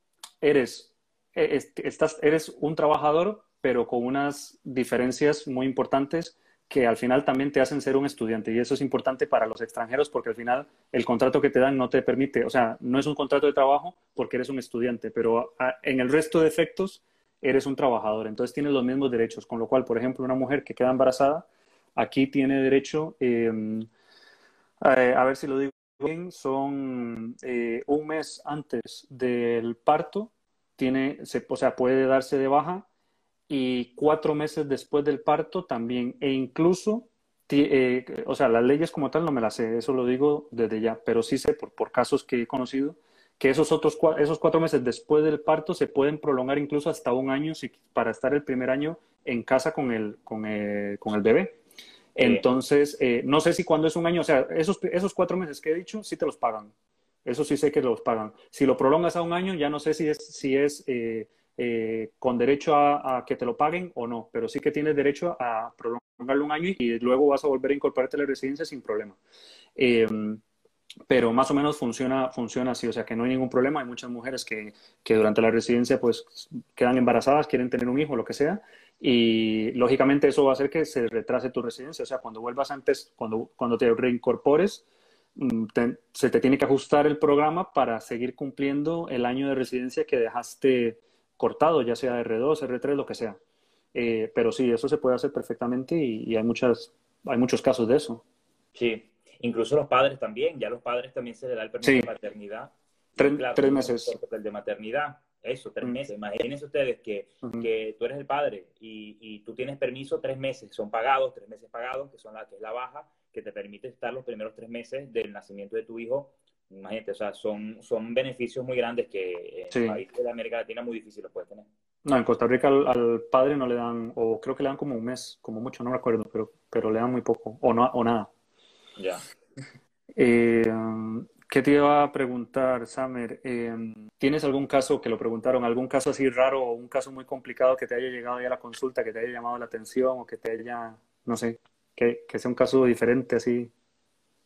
eres, eh, estás, eres un trabajador, pero con unas diferencias muy importantes que al final también te hacen ser un estudiante y eso es importante para los extranjeros porque al final el contrato que te dan no te permite, o sea, no es un contrato de trabajo porque eres un estudiante, pero en el resto de efectos eres un trabajador, entonces tienes los mismos derechos, con lo cual, por ejemplo, una mujer que queda embarazada, aquí tiene derecho, em, a, ver si lo digo bien, son eh, un mes antes del parto, tiene, se, o sea, puede darse de baja y cuatro meses después del parto también, e incluso, eh, o sea, las leyes como tal no me las sé, eso lo digo desde ya, pero sí sé por, por casos que he conocido que esos otros esos cuatro meses después del parto se pueden prolongar incluso hasta un año si, para estar el primer año en casa con el, con el, con el bebé. Entonces, eh, no sé si cuando es un año, o sea, esos, esos cuatro meses que he dicho, sí te los pagan. Eso sí sé que los pagan. Si lo prolongas a un año, ya no sé si es, si es eh, eh, con derecho a, que te lo paguen o no, pero sí que tienes derecho a prolongarlo un año y, luego vas a volver a incorporarte a la residencia sin problema. Em, pero más o menos funciona, funciona así, o sea que no hay ningún problema. Hay muchas mujeres que, que, durante la residencia pues quedan embarazadas, quieren tener un hijo, lo que sea, y lógicamente eso va a hacer que se retrase tu residencia. O sea, cuando vuelvas antes, cuando, cuando te reincorpores, mm, se te tiene que ajustar el programa para seguir cumpliendo el año de residencia que dejaste cortado, ya sea R2, R3, lo que sea. Eh, pero sí, eso se puede hacer perfectamente y, hay, muchas, hay muchos casos de eso. Sí, incluso los padres también, ya los padres también se les da el permiso de maternidad. tres meses. El de maternidad eso, tres mm. meses. Imagínense ustedes que, que, tú eres el padre y, y, tú tienes permiso tres meses, son pagados, tres meses pagados, que son la que es la baja, que te permite estar los primeros tres meses del nacimiento de tu hijo. Imagínate, o sea, son, son beneficios muy grandes que en países de América Latina muy difícil los puedes tener. No, en Costa Rica al, padre no le dan, o creo que le dan como un mes, como mucho, no me acuerdo, pero, pero le dan muy poco, o, no, o nada. Ya. Eh, ¿Qué te iba a preguntar, Samer? Em, ¿Tienes algún caso que lo preguntaron, algún caso así raro o un caso muy complicado que te haya llegado ya a la consulta, que te haya llamado la atención o que te haya, no sé, que, sea un caso diferente así?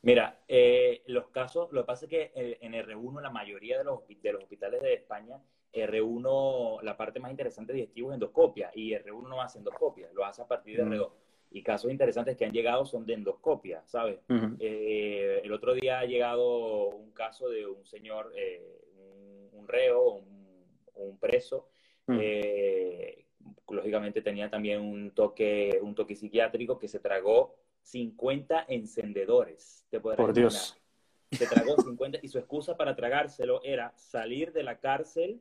Mira, eh, los casos, lo que pasa es que eh, en R1 la mayoría de los, de los hospitales de España, R1, la parte más interesante de digestivo es endoscopia y R1 no hace endoscopia, lo hace a partir de R2 y casos interesantes que han llegado son de endoscopia, ¿sabes? Eh, el otro día ha llegado un caso de un señor, eh, un, reo, un, preso, eh, lógicamente tenía también un toque, un toque psiquiátrico que se tragó 50 encendedores. ¿te Por Dios. Se tragó 50 y su excusa para tragárselo era salir de la cárcel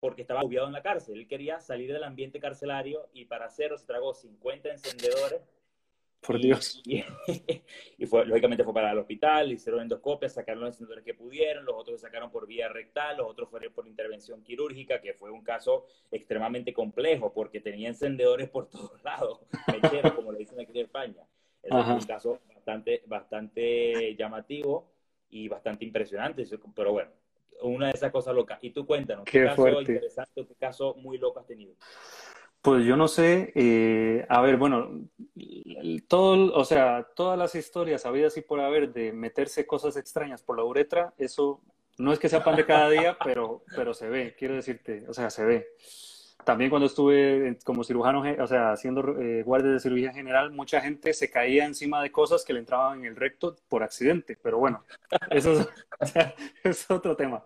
porque estaba obviado en la cárcel. Él quería salir del ambiente carcelario y para hacerlo se tragó 50 encendedores. Por Dios. Y, fue, lógicamente fue para el hospital, hicieron endoscopias, sacaron los encendedores que pudieron, los otros se sacaron por vía rectal, los otros fueron por intervención quirúrgica, que fue un caso extremadamente complejo porque tenía encendedores por todos lados, como le dicen aquí en España. Es un caso bastante, bastante llamativo y bastante impresionante, pero bueno, una de esas cosas locas. Y tú cuéntanos, ¿qué, caso interesante, qué caso muy loco has tenido? Pues yo no sé, eh, a ver, bueno, todo, o sea, todas las historias habidas y por haber de meterse cosas extrañas por la uretra, eso no es que sea pan de cada día, pero, pero se ve, quiero decirte, o sea, se ve. También cuando estuve como cirujano, o sea, haciendo eh, guardia de cirugía general, mucha gente se caía encima de cosas que le entraban en el recto por accidente, pero bueno, eso es, otro tema.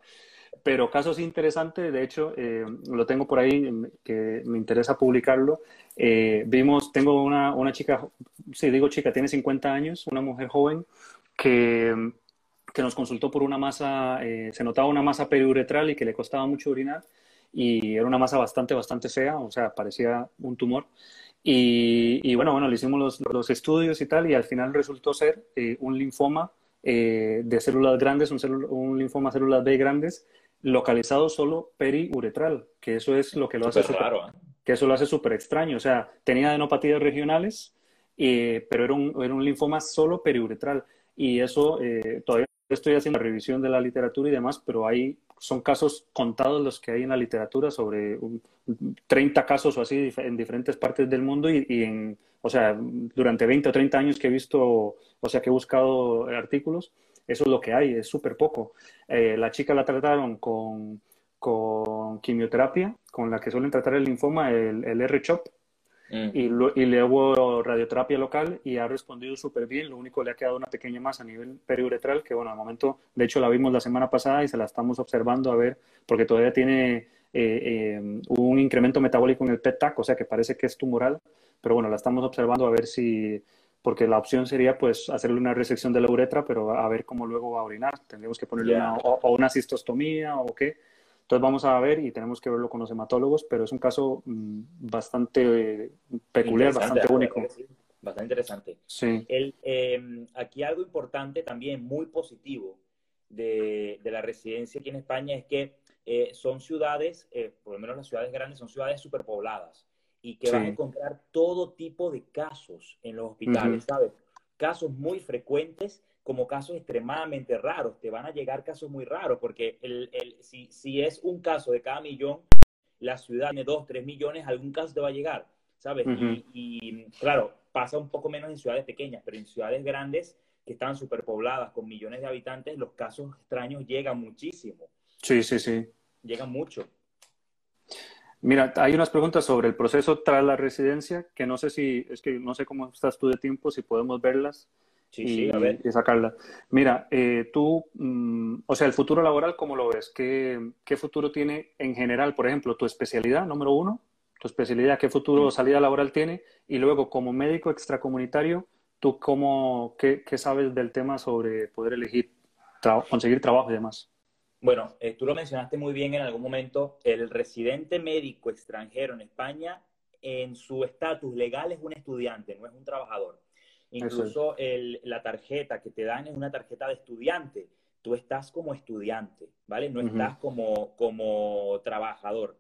Pero casos interesantes, de hecho, eh, lo tengo por ahí, que me interesa publicarlo. Eh, vimos, tengo una, una chica, sí, digo chica, tiene 50 años, una mujer joven, que, que nos consultó por una masa, se notaba una masa periuretral y que le costaba mucho orinar y era una masa bastante, bastante fea, o sea, parecía un tumor. Y, y bueno, bueno, le hicimos los, los, estudios y tal, y al final resultó ser eh, un linfoma eh, de células grandes, un, un, linfoma células B grandes, localizado solo periuretral, que eso es lo que lo hace super, raro, ¿eh? que eso lo hace súper extraño. O sea, tenía adenopatías regionales, pero era un, era un linfoma solo periuretral. Y eso todavía estoy haciendo la revisión de la literatura y demás, pero hay son casos contados los que hay en la literatura sobre 30 casos o así en diferentes partes del mundo y, en, o sea, durante 20 o 30 años que he visto, o sea, que he buscado artículos, eso es lo que hay, es súper poco. Eh, la chica la trataron con, con, quimioterapia, con la que suelen tratar el linfoma, el, el R-CHOP, Mm. Y, y, le hubo radioterapia local y ha respondido súper bien. Lo único le ha quedado una pequeña masa a nivel periuretral, que bueno, al momento, de hecho la vimos la semana pasada y se la estamos observando a ver, porque todavía tiene eh, eh, un incremento metabólico en el PET-TAC, o sea que parece que es tumoral, pero bueno, la estamos observando a ver si, porque la opción sería pues hacerle una resección de la uretra, pero a ver cómo luego va a orinar. Tendríamos que ponerle una, o, una cistostomía o qué entonces vamos a ver y tenemos que verlo con los hematólogos, pero es un caso mm, bastante eh, peculiar, bastante único. Bastante interesante. Sí. El, em, aquí algo importante también, muy positivo de, de, la residencia aquí en España es que eh, son ciudades, eh, por lo menos las ciudades grandes, son ciudades superpobladas y que van a encontrar todo tipo de casos en los hospitales, ¿sabes? Casos muy frecuentes como casos extremadamente raros. Te van a llegar casos muy raros, porque el, el, si, si, es un caso de cada millón, la ciudad tiene dos, tres millones, algún caso te va a llegar, ¿sabes? y, claro, pasa un poco menos en ciudades pequeñas, pero en ciudades grandes que están superpobladas con millones de habitantes, los casos extraños llegan muchísimo. Sí, sí, sí. Llegan mucho. Mira, hay unas preguntas sobre el proceso tras la residencia que no sé si, es que no sé cómo estás tú de tiempo, si podemos verlas Sí, y, sí, a ver. y sacarlas. Mira, eh, tú, mm, o sea, el futuro laboral, ¿cómo lo ves? ¿Qué, qué futuro tiene en general, por ejemplo, tu especialidad, número uno? Tu especialidad, ¿qué futuro salida laboral tiene? Y luego, como médico extracomunitario, ¿tú cómo, qué, qué sabes del tema sobre poder elegir, tra- conseguir trabajo y demás? Bueno, eh, tú lo mencionaste muy bien en algún momento, el residente médico extranjero en España, en su estatus legal es un estudiante, no es un trabajador. Incluso el- la tarjeta que te dan es una tarjeta de estudiante. Tú estás como estudiante, ¿vale? No estás como, como trabajador.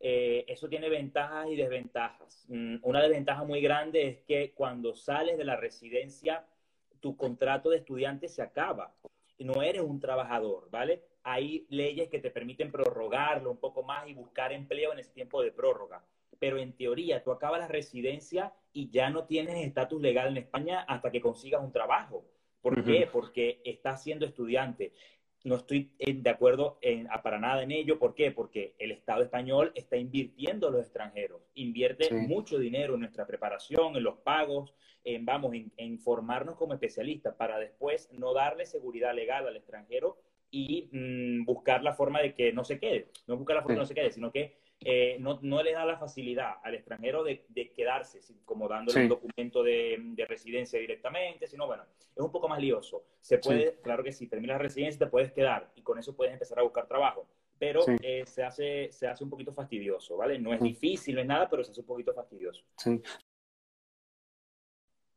Eh, eso tiene ventajas y desventajas. Mm, Una desventaja muy grande es que cuando sales de la residencia, tu contrato de estudiante se acaba. No eres un trabajador, ¿vale? Hay leyes que te permiten prorrogarlo un poco más y buscar empleo en ese tiempo de prórroga. Pero en teoría, tú acabas la residencia y ya no tienes estatus legal en España hasta que consigas un trabajo. ¿Por qué? Porque estás siendo estudiante no estoy de acuerdo en- a- para nada en ello. ¿Por qué? Porque el Estado español está invirtiendo en los extranjeros, invierte Sí. mucho dinero en nuestra preparación, en los pagos, en, vamos, en, en formarnos como especialistas para después no darle seguridad legal al extranjero y mm, buscar la forma de que no se quede. No buscar la forma de que no se quede, sino que eh, no, no le da la facilidad al extranjero de, de quedarse, como dándole Sí. un documento de, de residencia directamente, sino bueno, es un poco más lioso. Se puede, claro que sí, terminas la residencia, te puedes quedar y con eso puedes empezar a buscar trabajo. Pero Sí. eh, se, hace, se hace un poquito fastidioso, ¿vale? No es difícil, no es nada, pero se hace un poquito fastidioso. Sí.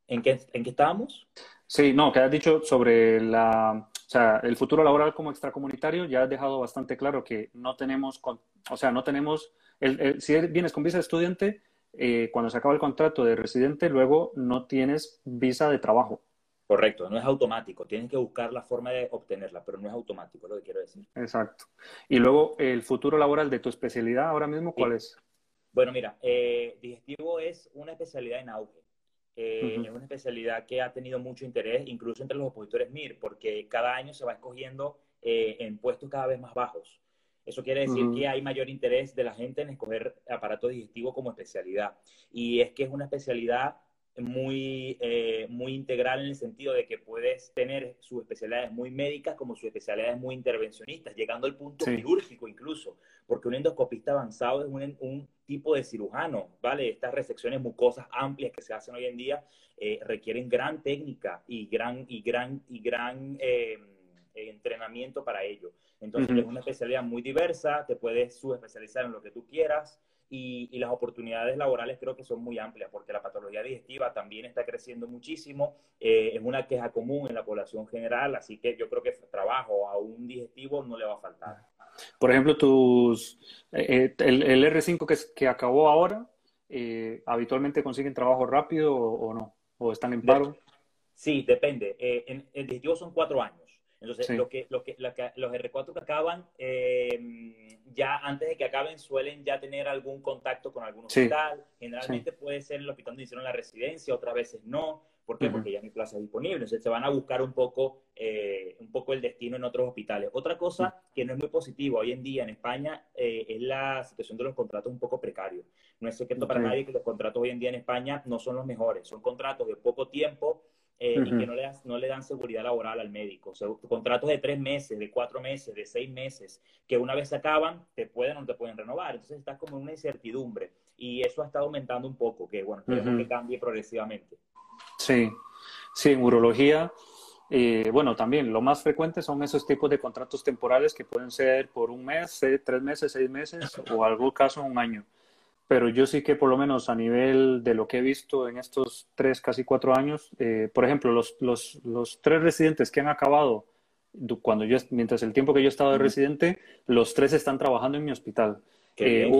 ¿En qué, en qué estábamos? Sí, no, que has dicho sobre la, o sea, el futuro laboral como extracomunitario, ya has dejado bastante claro que no tenemos, con- o sea, no tenemos, el- el- si vienes con visa de estudiante, eh, cuando se acaba el contrato de residente, luego no tienes visa de trabajo. Correcto, no es automático. Tienes que buscar la forma de obtenerla, pero no es automático, es lo que quiero decir. Exacto. Y luego, el futuro laboral de tu especialidad ahora mismo, ¿cuál Sí. es? Bueno, mira, eh, digestivo es una especialidad en auge. Eh. Es una especialidad que ha tenido mucho interés, incluso entre los opositores MIR, porque cada año se va escogiendo eh, en puestos cada vez más bajos. Eso quiere decir que hay mayor interés de la gente en escoger aparato digestivo como especialidad. Y es que es una especialidad muy, eh, muy integral en el sentido de que puedes tener sus especialidades muy médicas como sus especialidades muy intervencionistas, llegando al punto Sí. quirúrgico incluso, porque un endoscopista avanzado es un, un tipo de cirujano, ¿vale? Estas resecciones mucosas amplias que se hacen hoy en día eh, requieren gran técnica y gran, y gran, y gran eh, entrenamiento para ello. Entonces es una especialidad muy diversa, te puedes subespecializar en lo que tú quieras y, y las oportunidades laborales creo que son muy amplias porque la patología digestiva también está creciendo muchísimo, eh, es una queja común en la población general, así que yo creo que trabajo a un digestivo no le va a faltar. Por ejemplo, tus, eh, eh, el, el R5 que, que acabó ahora, eh, ¿habitualmente consiguen trabajo rápido o, o no? ¿O están en paro? Sí, depende. En, el digestivo son cuatro años. Entonces, Sí. lo que, lo que, la los R4 que acaban, eh, ya antes de que acaben, suelen ya tener algún contacto con algún Sí. hospital. Generalmente puede ser el hospital donde hicieron la residencia, otras veces no. ¿Por qué? Porque ya no hay plazas disponibles. Entonces, se van a buscar un poco, eh, un poco el destino en otros hospitales. Otra cosa que no es muy positiva hoy en día en España eh, es la situación de los contratos un poco precarios. No es secreto para nadie que los contratos hoy en día en España no son los mejores. Son contratos de poco tiempo eh, y que no le, no le dan seguridad laboral al médico. O sea, contratos de tres meses, de cuatro meses, de seis meses, que una vez se acaban, te pueden o no te pueden renovar. Entonces estás como en una incertidumbre. Y eso ha estado aumentando un poco, que bueno, esperemos que cambie progresivamente. Sí, sí, en urología, eh, bueno, también lo más frecuente son esos tipos de contratos temporales que pueden ser por un mes, eh, tres meses, seis meses o en algún caso un año. Pero yo sí que por lo menos a nivel de lo que he visto en estos tres, casi cuatro años, eh, por ejemplo, los, los, los tres residentes que han acabado cuando yo, mientras el tiempo que yo he estado de residente, los tres están trabajando en mi hospital. Eh, bien.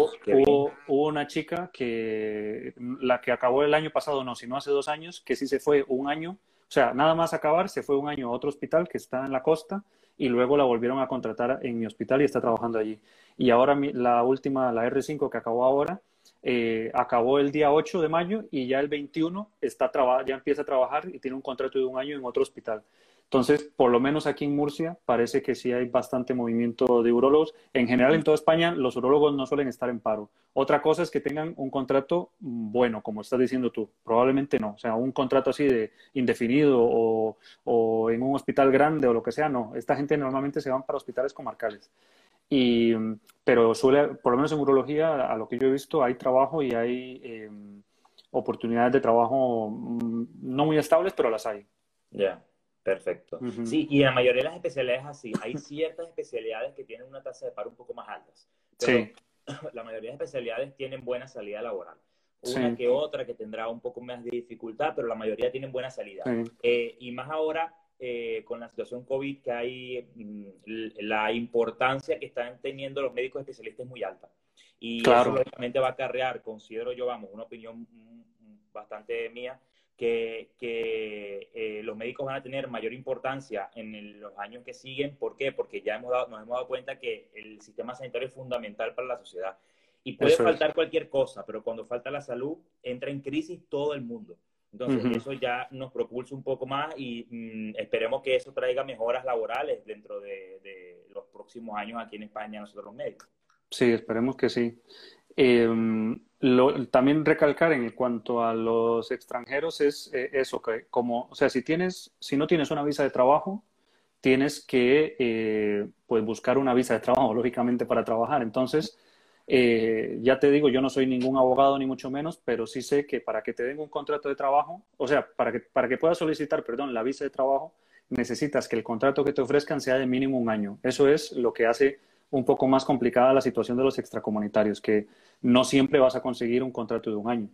hubo- hubo una chica que, la que acabó el año pasado, no, sino hace dos años, que sí se fue un año, o sea, nada más acabar, se fue un año a otro hospital que está en la costa y luego la volvieron a contratar en mi hospital y está trabajando allí. Y ahora mi- la última, la R5 que acabó ahora, eh, acabó el día 8 de mayo y ya el 21 está ya empieza a trabajar y tiene un contrato de un año en otro hospital. Entonces, por lo menos aquí en Murcia parece que sí hay bastante movimiento de urólogos. En general, en toda España, los urólogos no suelen estar en paro. Otra cosa es que tengan un contrato bueno, como estás diciendo tú. Probablemente no. O sea, un contrato así de indefinido o, o en un hospital grande o lo que sea, no. Esta gente normalmente se van para hospitales comarcales. Y, pero suele, por lo menos en urología, a lo que yo he visto, hay trabajo y hay eh, oportunidades de trabajo mm, no muy estables, pero las hay. Ya, perfecto. Sí, y la mayoría de las especialidades así. Hay ciertas especialidades que tienen una tasa de paro un poco más altas. sí. La mayoría de especialidades tienen buena salida laboral. Una que otra que tendrá un poco más de dificultad, pero la mayoría tienen buena salida. Eh, y más ahora eh, con la situación COVID que hay, mm, la importancia que están teniendo los médicos especialistas es muy alta. Y eso lógicamente va a acarrear, considero yo, vamos, una opinión bastante mía, que, que eh, los médicos van a tener mayor importancia en los años que siguen. ¿Por qué? Porque ya hemos dado, nos hemos dado cuenta que el sistema sanitario es fundamental para la sociedad. Y puede faltar cualquier cosa, pero cuando falta la salud, entra en crisis todo el mundo. Entonces, eso ya nos propulsa un poco más y mm, esperemos que eso traiga mejoras laborales dentro de, los próximos años aquí en España nosotros los médicos. Sí, esperemos que sí. Em, también recalcar en cuanto a los extranjeros es eh, eso, que como, o sea, si tienes, si no tienes una visa de trabajo, tienes que eh, pues buscar una visa de trabajo, lógicamente, para trabajar. Entonces, eh, ya te digo, yo no soy ningún abogado ni mucho menos, pero sí sé que para que te den un contrato de trabajo, o sea, para que, para que puedas solicitar, perdón, la visa de trabajo, necesitas que el contrato que te ofrezcan sea de mínimo un año. Eso es lo que hace un poco más complicada la situación de los extracomunitarios, que no siempre vas a conseguir un contrato de un año.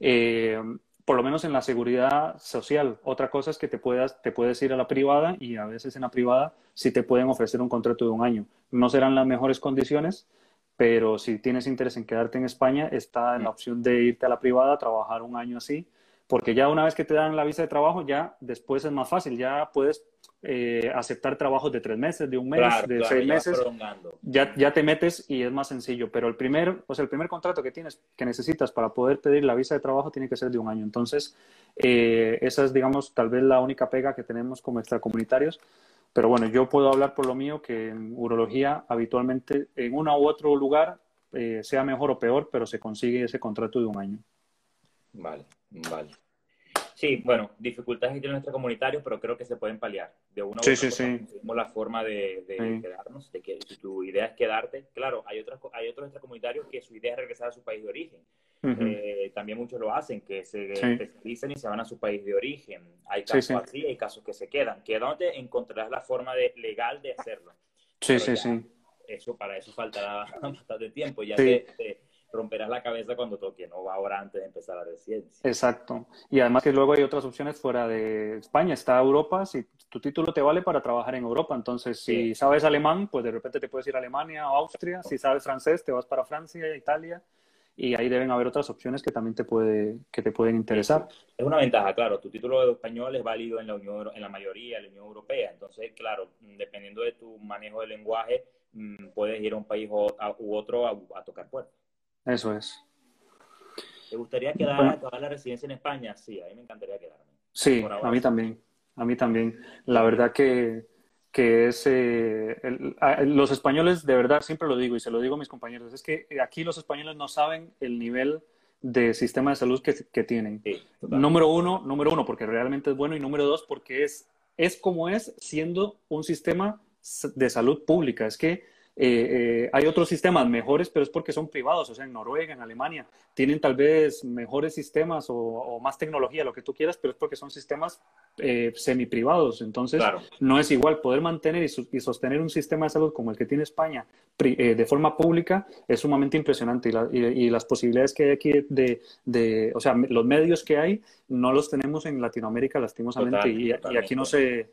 Eh, por lo menos en la seguridad social. Otra cosa es que te, puedas, te puedes ir a la privada y a veces en la privada sí te pueden ofrecer un contrato de un año. No serán las mejores condiciones, pero si tienes interés en quedarte en España, está en la opción de irte a la privada, trabajar un año así, porque ya una vez que te dan la visa de trabajo, ya después es más fácil, ya puedes eh, aceptar trabajos de tres meses, de un mes, de seis meses, ya, ya te metes y es más sencillo, pero el primer, o sea, el primer contrato que tienes, que necesitas para poder pedir la visa de trabajo tiene que ser de un año, entonces eh, esa es, digamos, tal vez la única pega que tenemos como extracomunitarios, pero bueno, yo puedo hablar por lo mío que en urología habitualmente en uno u otro lugar, eh, sea mejor o peor, pero se consigue ese contrato de un año. Vale, vale. Sí, bueno, dificultades que tienen nuestros comunitarios, pero creo que se pueden paliar. De una u sí, sí, la forma de, quedarnos, de que si tu idea es quedarte, claro, hay otros, hay otros extracomunitarios que su idea es regresar a su país de origen. Eh, también muchos lo hacen, que se especializan y se van a su país de origen. Hay casos así, hay casos que se quedan. Que donde encontrarás la forma de, legal de hacerlo. Sí, sí, sí. Eso, para eso faltará bastante tiempo, ya que romperás la cabeza cuando toque, no va ahora antes de empezar la residencia. Exacto. Y además que luego hay otras opciones fuera de España. Está Europa, si tu título te vale para trabajar en Europa. Entonces, si sabes alemán, pues de repente te puedes ir a Alemania o Austria. Si sabes francés, te vas para Francia, Italia y ahí deben haber otras opciones que también te, puede, que te pueden interesar. Es una ventaja, claro, tu título de español es válido en la, Unión, en la mayoría de la Unión Europea, entonces, claro, dependiendo de tu manejo del lenguaje, mm, puedes ir a un país u otro a, tocar puertas. Eso es. ¿Te gustaría quedar a toda la residencia en España? Sí, a mí me encantaría quedarme. Sí, a mí también, a mí también. La verdad que que es eh, los españoles, de verdad, siempre lo digo y se lo digo a mis compañeros, es que aquí los españoles no saben el nivel de sistema de salud que, que tienen. número uno, número uno, porque realmente es bueno y número dos, porque es, es como es siendo un sistema de salud pública. Es que eh, eh, hay otros sistemas mejores, pero es porque son privados, o sea, en Noruega, en Alemania, tienen tal vez mejores sistemas o, más tecnología, lo que tú quieras, pero es porque son sistemas eh, semi-privados. Entonces, no es igual poder mantener y, sostener un sistema de salud como el que tiene España eh, de forma pública es sumamente impresionante. Y, las posibilidades que hay aquí de, o sea, los medios que hay no los tenemos en Latinoamérica lastimosamente y, aquí no se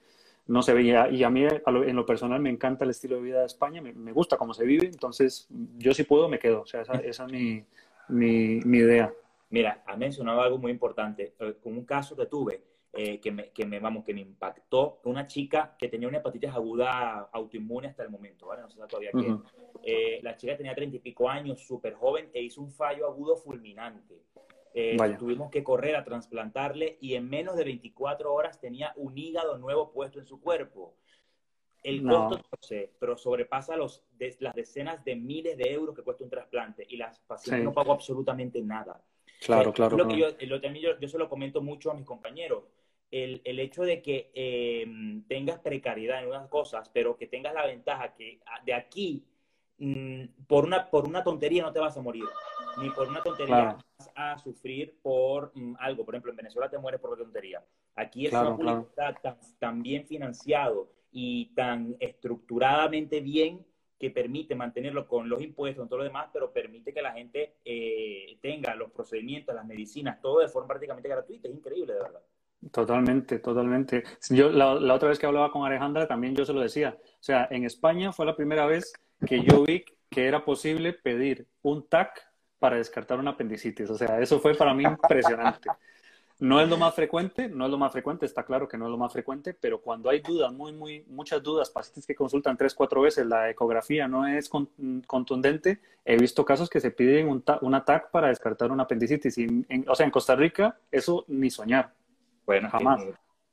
no se veía. Y a mí, en lo personal, me encanta el estilo de vida de España, me, gusta cómo se vive, entonces yo si puedo me quedo. O sea, esa, es mi, mi, idea. Mira, has mencionado algo muy importante. Eh, con un caso que tuve, eh, que, me, que, me, vamos, que me impactó, una chica que tenía una hepatitis aguda autoinmune hasta el momento, ¿vale? No sé todavía qué. Eh, la chica tenía treinta y pico años, súper joven, e hizo un fallo agudo fulminante. Eh, tuvimos que correr a trasplantarle y en menos de 24 horas tenía un hígado nuevo puesto en su cuerpo. El costo, no sé, pero sobrepasa los, las decenas de miles de euros que cuesta un trasplante y las pacientes no pagó absolutamente nada. Claro, claro. Lo Que yo, lo, yo, yo, se lo comento mucho a mis compañeros. El, el hecho de que eh, tengas precariedad en unas cosas, pero que tengas la ventaja que de aquí, mm, por, una, por una tontería no te vas a morir, ni por una tontería vas a sufrir por mm, algo. Por ejemplo, en Venezuela te mueres por una tontería. Aquí es una publicidad tan, tan bien financiado y tan estructuradamente bien que permite mantenerlo con los impuestos y todo lo demás, pero permite que la gente eh, tenga los procedimientos, las medicinas, todo de forma prácticamente gratuita. Es increíble, de verdad. Totalmente, totalmente. Yo la, otra vez que hablaba con Alejandra también yo se lo decía. O sea, en España fue la primera vez que yo vi que era posible pedir un TAC para descartar una apendicitis. O sea, eso fue para mí impresionante. No es lo más frecuente, no es lo más frecuente, está claro que no es lo más frecuente, pero cuando hay dudas, muy, muy, muchas dudas, pacientes que consultan tres, cuatro veces, la ecografía no es contundente, he visto casos que se piden un, un ataque para descartar una apendicitis. Y o sea, en Costa Rica, eso ni soñar. Bueno, jamás.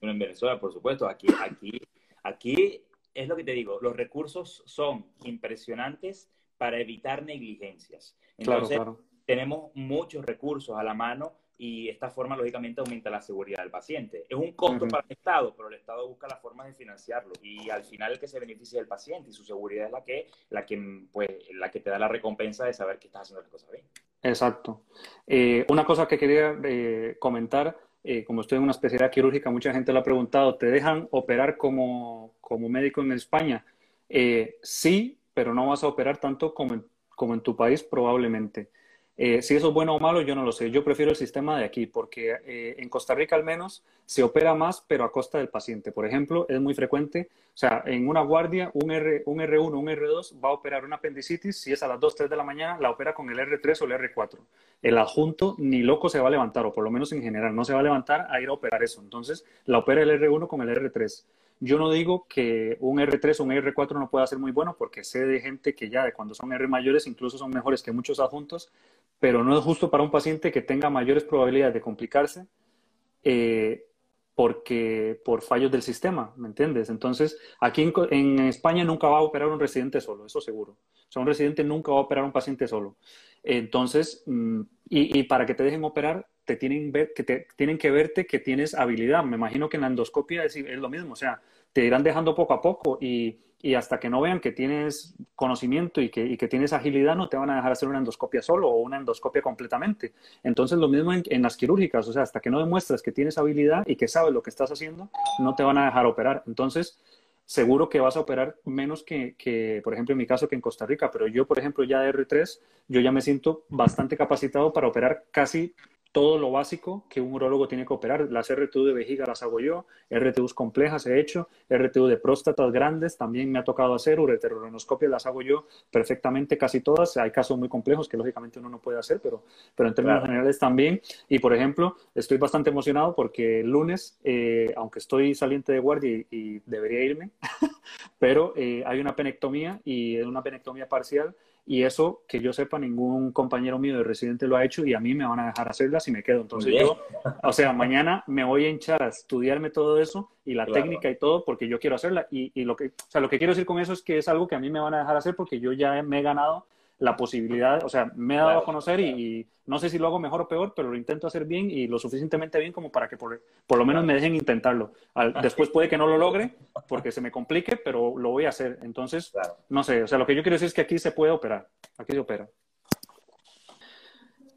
En, en Venezuela, por supuesto, aquí, aquí, aquí es lo que te digo, los recursos son impresionantes para evitar negligencias. Entonces, claro, claro. tenemos muchos recursos a la mano y esta forma, lógicamente, aumenta la seguridad del paciente. Es un costo para el Estado, pero el Estado busca la forma de financiarlo y al final el que se beneficia del paciente y su seguridad es la que, la que, pues, la que te da la recompensa de saber que estás haciendo las cosas bien. Exacto. Eh, una cosa que quería eh, comentar, eh, como estoy en una especialidad quirúrgica, mucha gente lo ha preguntado, ¿te dejan operar como, como médico en España? sí, pero no vas a operar tanto como como en tu país probablemente. Eh, si eso es bueno o malo, yo no lo sé. Yo prefiero el sistema de aquí porque eh, en Costa Rica al menos se opera más, pero a costa del paciente. Por ejemplo, es muy frecuente, o sea, en una guardia, un, R, un R1, un R2 va a operar una apendicitis. Si es a las 2, 3 de la mañana, la opera con el R3 o el R4. El adjunto ni loco se va a levantar, o por lo menos en general, no se va a levantar a ir a operar eso. Entonces, la opera el R1 con el R3. Yo no digo que un R3 o un R4 no pueda ser muy bueno, porque sé de gente que ya de cuando son R mayores incluso son mejores que muchos adjuntos, pero no es justo para un paciente que tenga mayores probabilidades de complicarse eh, porque por fallos del sistema, ¿me entiendes? Entonces, aquí en, España nunca va a operar un residente solo, eso seguro. O sea, un residente nunca va a operar un paciente solo. Entonces, mm, y, para que te dejen operar, te tienen, que te, tienen que verte que tienes habilidad. Me imagino que en la endoscopia es, es lo mismo, o sea, te irán dejando poco a poco y, y, hasta que no vean que tienes conocimiento y que, y que, tienes agilidad, no te van a dejar hacer una endoscopia solo o una endoscopia completamente. Entonces, lo mismo en, las quirúrgicas, o sea, hasta que no demuestras que tienes habilidad y que sabes lo que estás haciendo, no te van a dejar operar. Entonces, seguro que vas a operar menos que, que, por ejemplo, en mi caso, que en Costa Rica, pero yo, por ejemplo, ya de R3, yo ya me siento bastante capacitado para operar casi todo lo básico que un urólogo tiene que operar. Las RTU de vejiga las hago yo, RTUs complejas he hecho, RTU de próstatas grandes también me ha tocado hacer, ureteroronoscopias las hago yo perfectamente casi todas. Hay casos muy complejos que lógicamente uno no puede hacer, pero, pero en términos generales también. Y por ejemplo, estoy bastante emocionado porque el lunes, eh, aunque estoy saliente de guardia y, debería irme, pero eh, hay una penectomía y es una penectomía parcial y eso, que yo sepa, ningún compañero mío de residente lo ha hecho y a mí me van a dejar hacerla si me quedo. Entonces yo, o sea, mañana me voy a hinchar a estudiarme todo eso y la técnica y todo porque yo quiero hacerla. Y, y, lo, que, o sea, lo que quiero decir con eso es que es algo que a mí me van a dejar hacer porque yo ya me he ganado la posibilidad, o sea, me he dado a conocer y, no sé si lo hago mejor o peor, pero lo intento hacer bien y lo suficientemente bien como para que por, por lo menos me dejen intentarlo. después puede que no lo logre porque se me complique, pero lo voy a hacer. Entonces, no sé, o sea, lo que yo quiero decir es que aquí se puede operar, aquí se opera.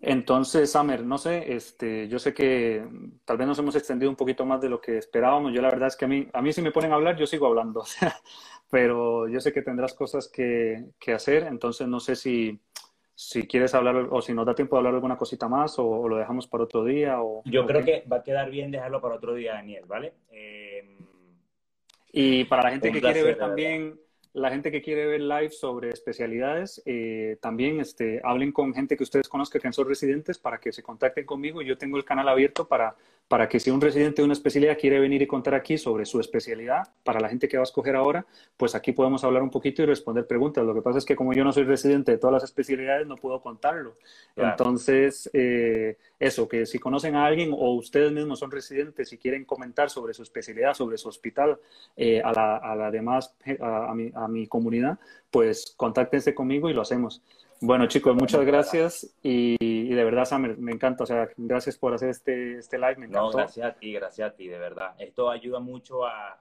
Entonces, Samer, no sé, este, yo sé que tal vez nos hemos extendido un poquito más de lo que esperábamos. Yo la verdad es que a mí, a mí si me ponen a hablar, yo sigo hablando. pero yo sé que tendrás cosas que, que hacer, entonces no sé si, si quieres hablar o si nos da tiempo de hablar alguna cosita más o, lo dejamos para otro día. O, yo creo que va a quedar bien dejarlo para otro día, Daniel, ¿vale? Eh, y para la gente que quiere ver también la gente que quiere ver live sobre especialidades, eh, también este, hablen con gente que ustedes conozcan que son residentes para que se contacten conmigo. Yo tengo el canal abierto para, para que si un residente de una especialidad quiere venir y contar aquí sobre su especialidad, para la gente que va a escoger ahora, pues aquí podemos hablar un poquito y responder preguntas. Lo que pasa es que como yo no soy residente de todas las especialidades, no puedo contarlo. Entonces, eh, eso, que si conocen a alguien o ustedes mismos son residentes y quieren comentar sobre su especialidad, sobre su hospital, eh, a, la, a la demás, a, mi, a mi comunidad, pues contáctense conmigo y lo hacemos. Bueno, chicos, muchas gracias y, de verdad, Samer, me encanta. O sea, gracias por hacer este, este live. Me encantó. No, gracias a ti, gracias a ti, de verdad. Esto ayuda mucho a,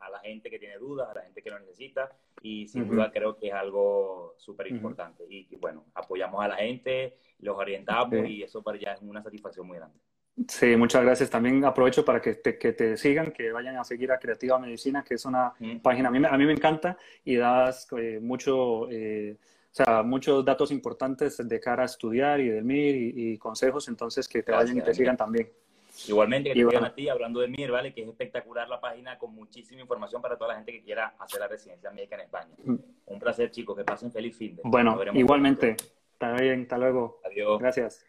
a, la gente que tiene dudas, a la gente que lo necesita y sin duda creo que es algo súper importante. y, bueno, apoyamos a la gente, los orientamos y eso para ya es una satisfacción muy grande. Sí, muchas gracias. También aprovecho para que te, que te sigan, que vayan a seguir a Creativa Medicina, que es una página, a mí, a mí me encanta y das eh, mucho... Eh, o sea, muchos datos importantes de cara a estudiar y del MIR y, consejos, entonces que te vayan y te sigan también. Igualmente, que te sigan a ti hablando de MIR, ¿vale? Que es espectacular la página con muchísima información para toda la gente que quiera hacer la residencia médica en España. Mm. Un placer, chicos, que pasen feliz fin de. Bueno, igualmente. Está bien, hasta luego. Adiós. Gracias.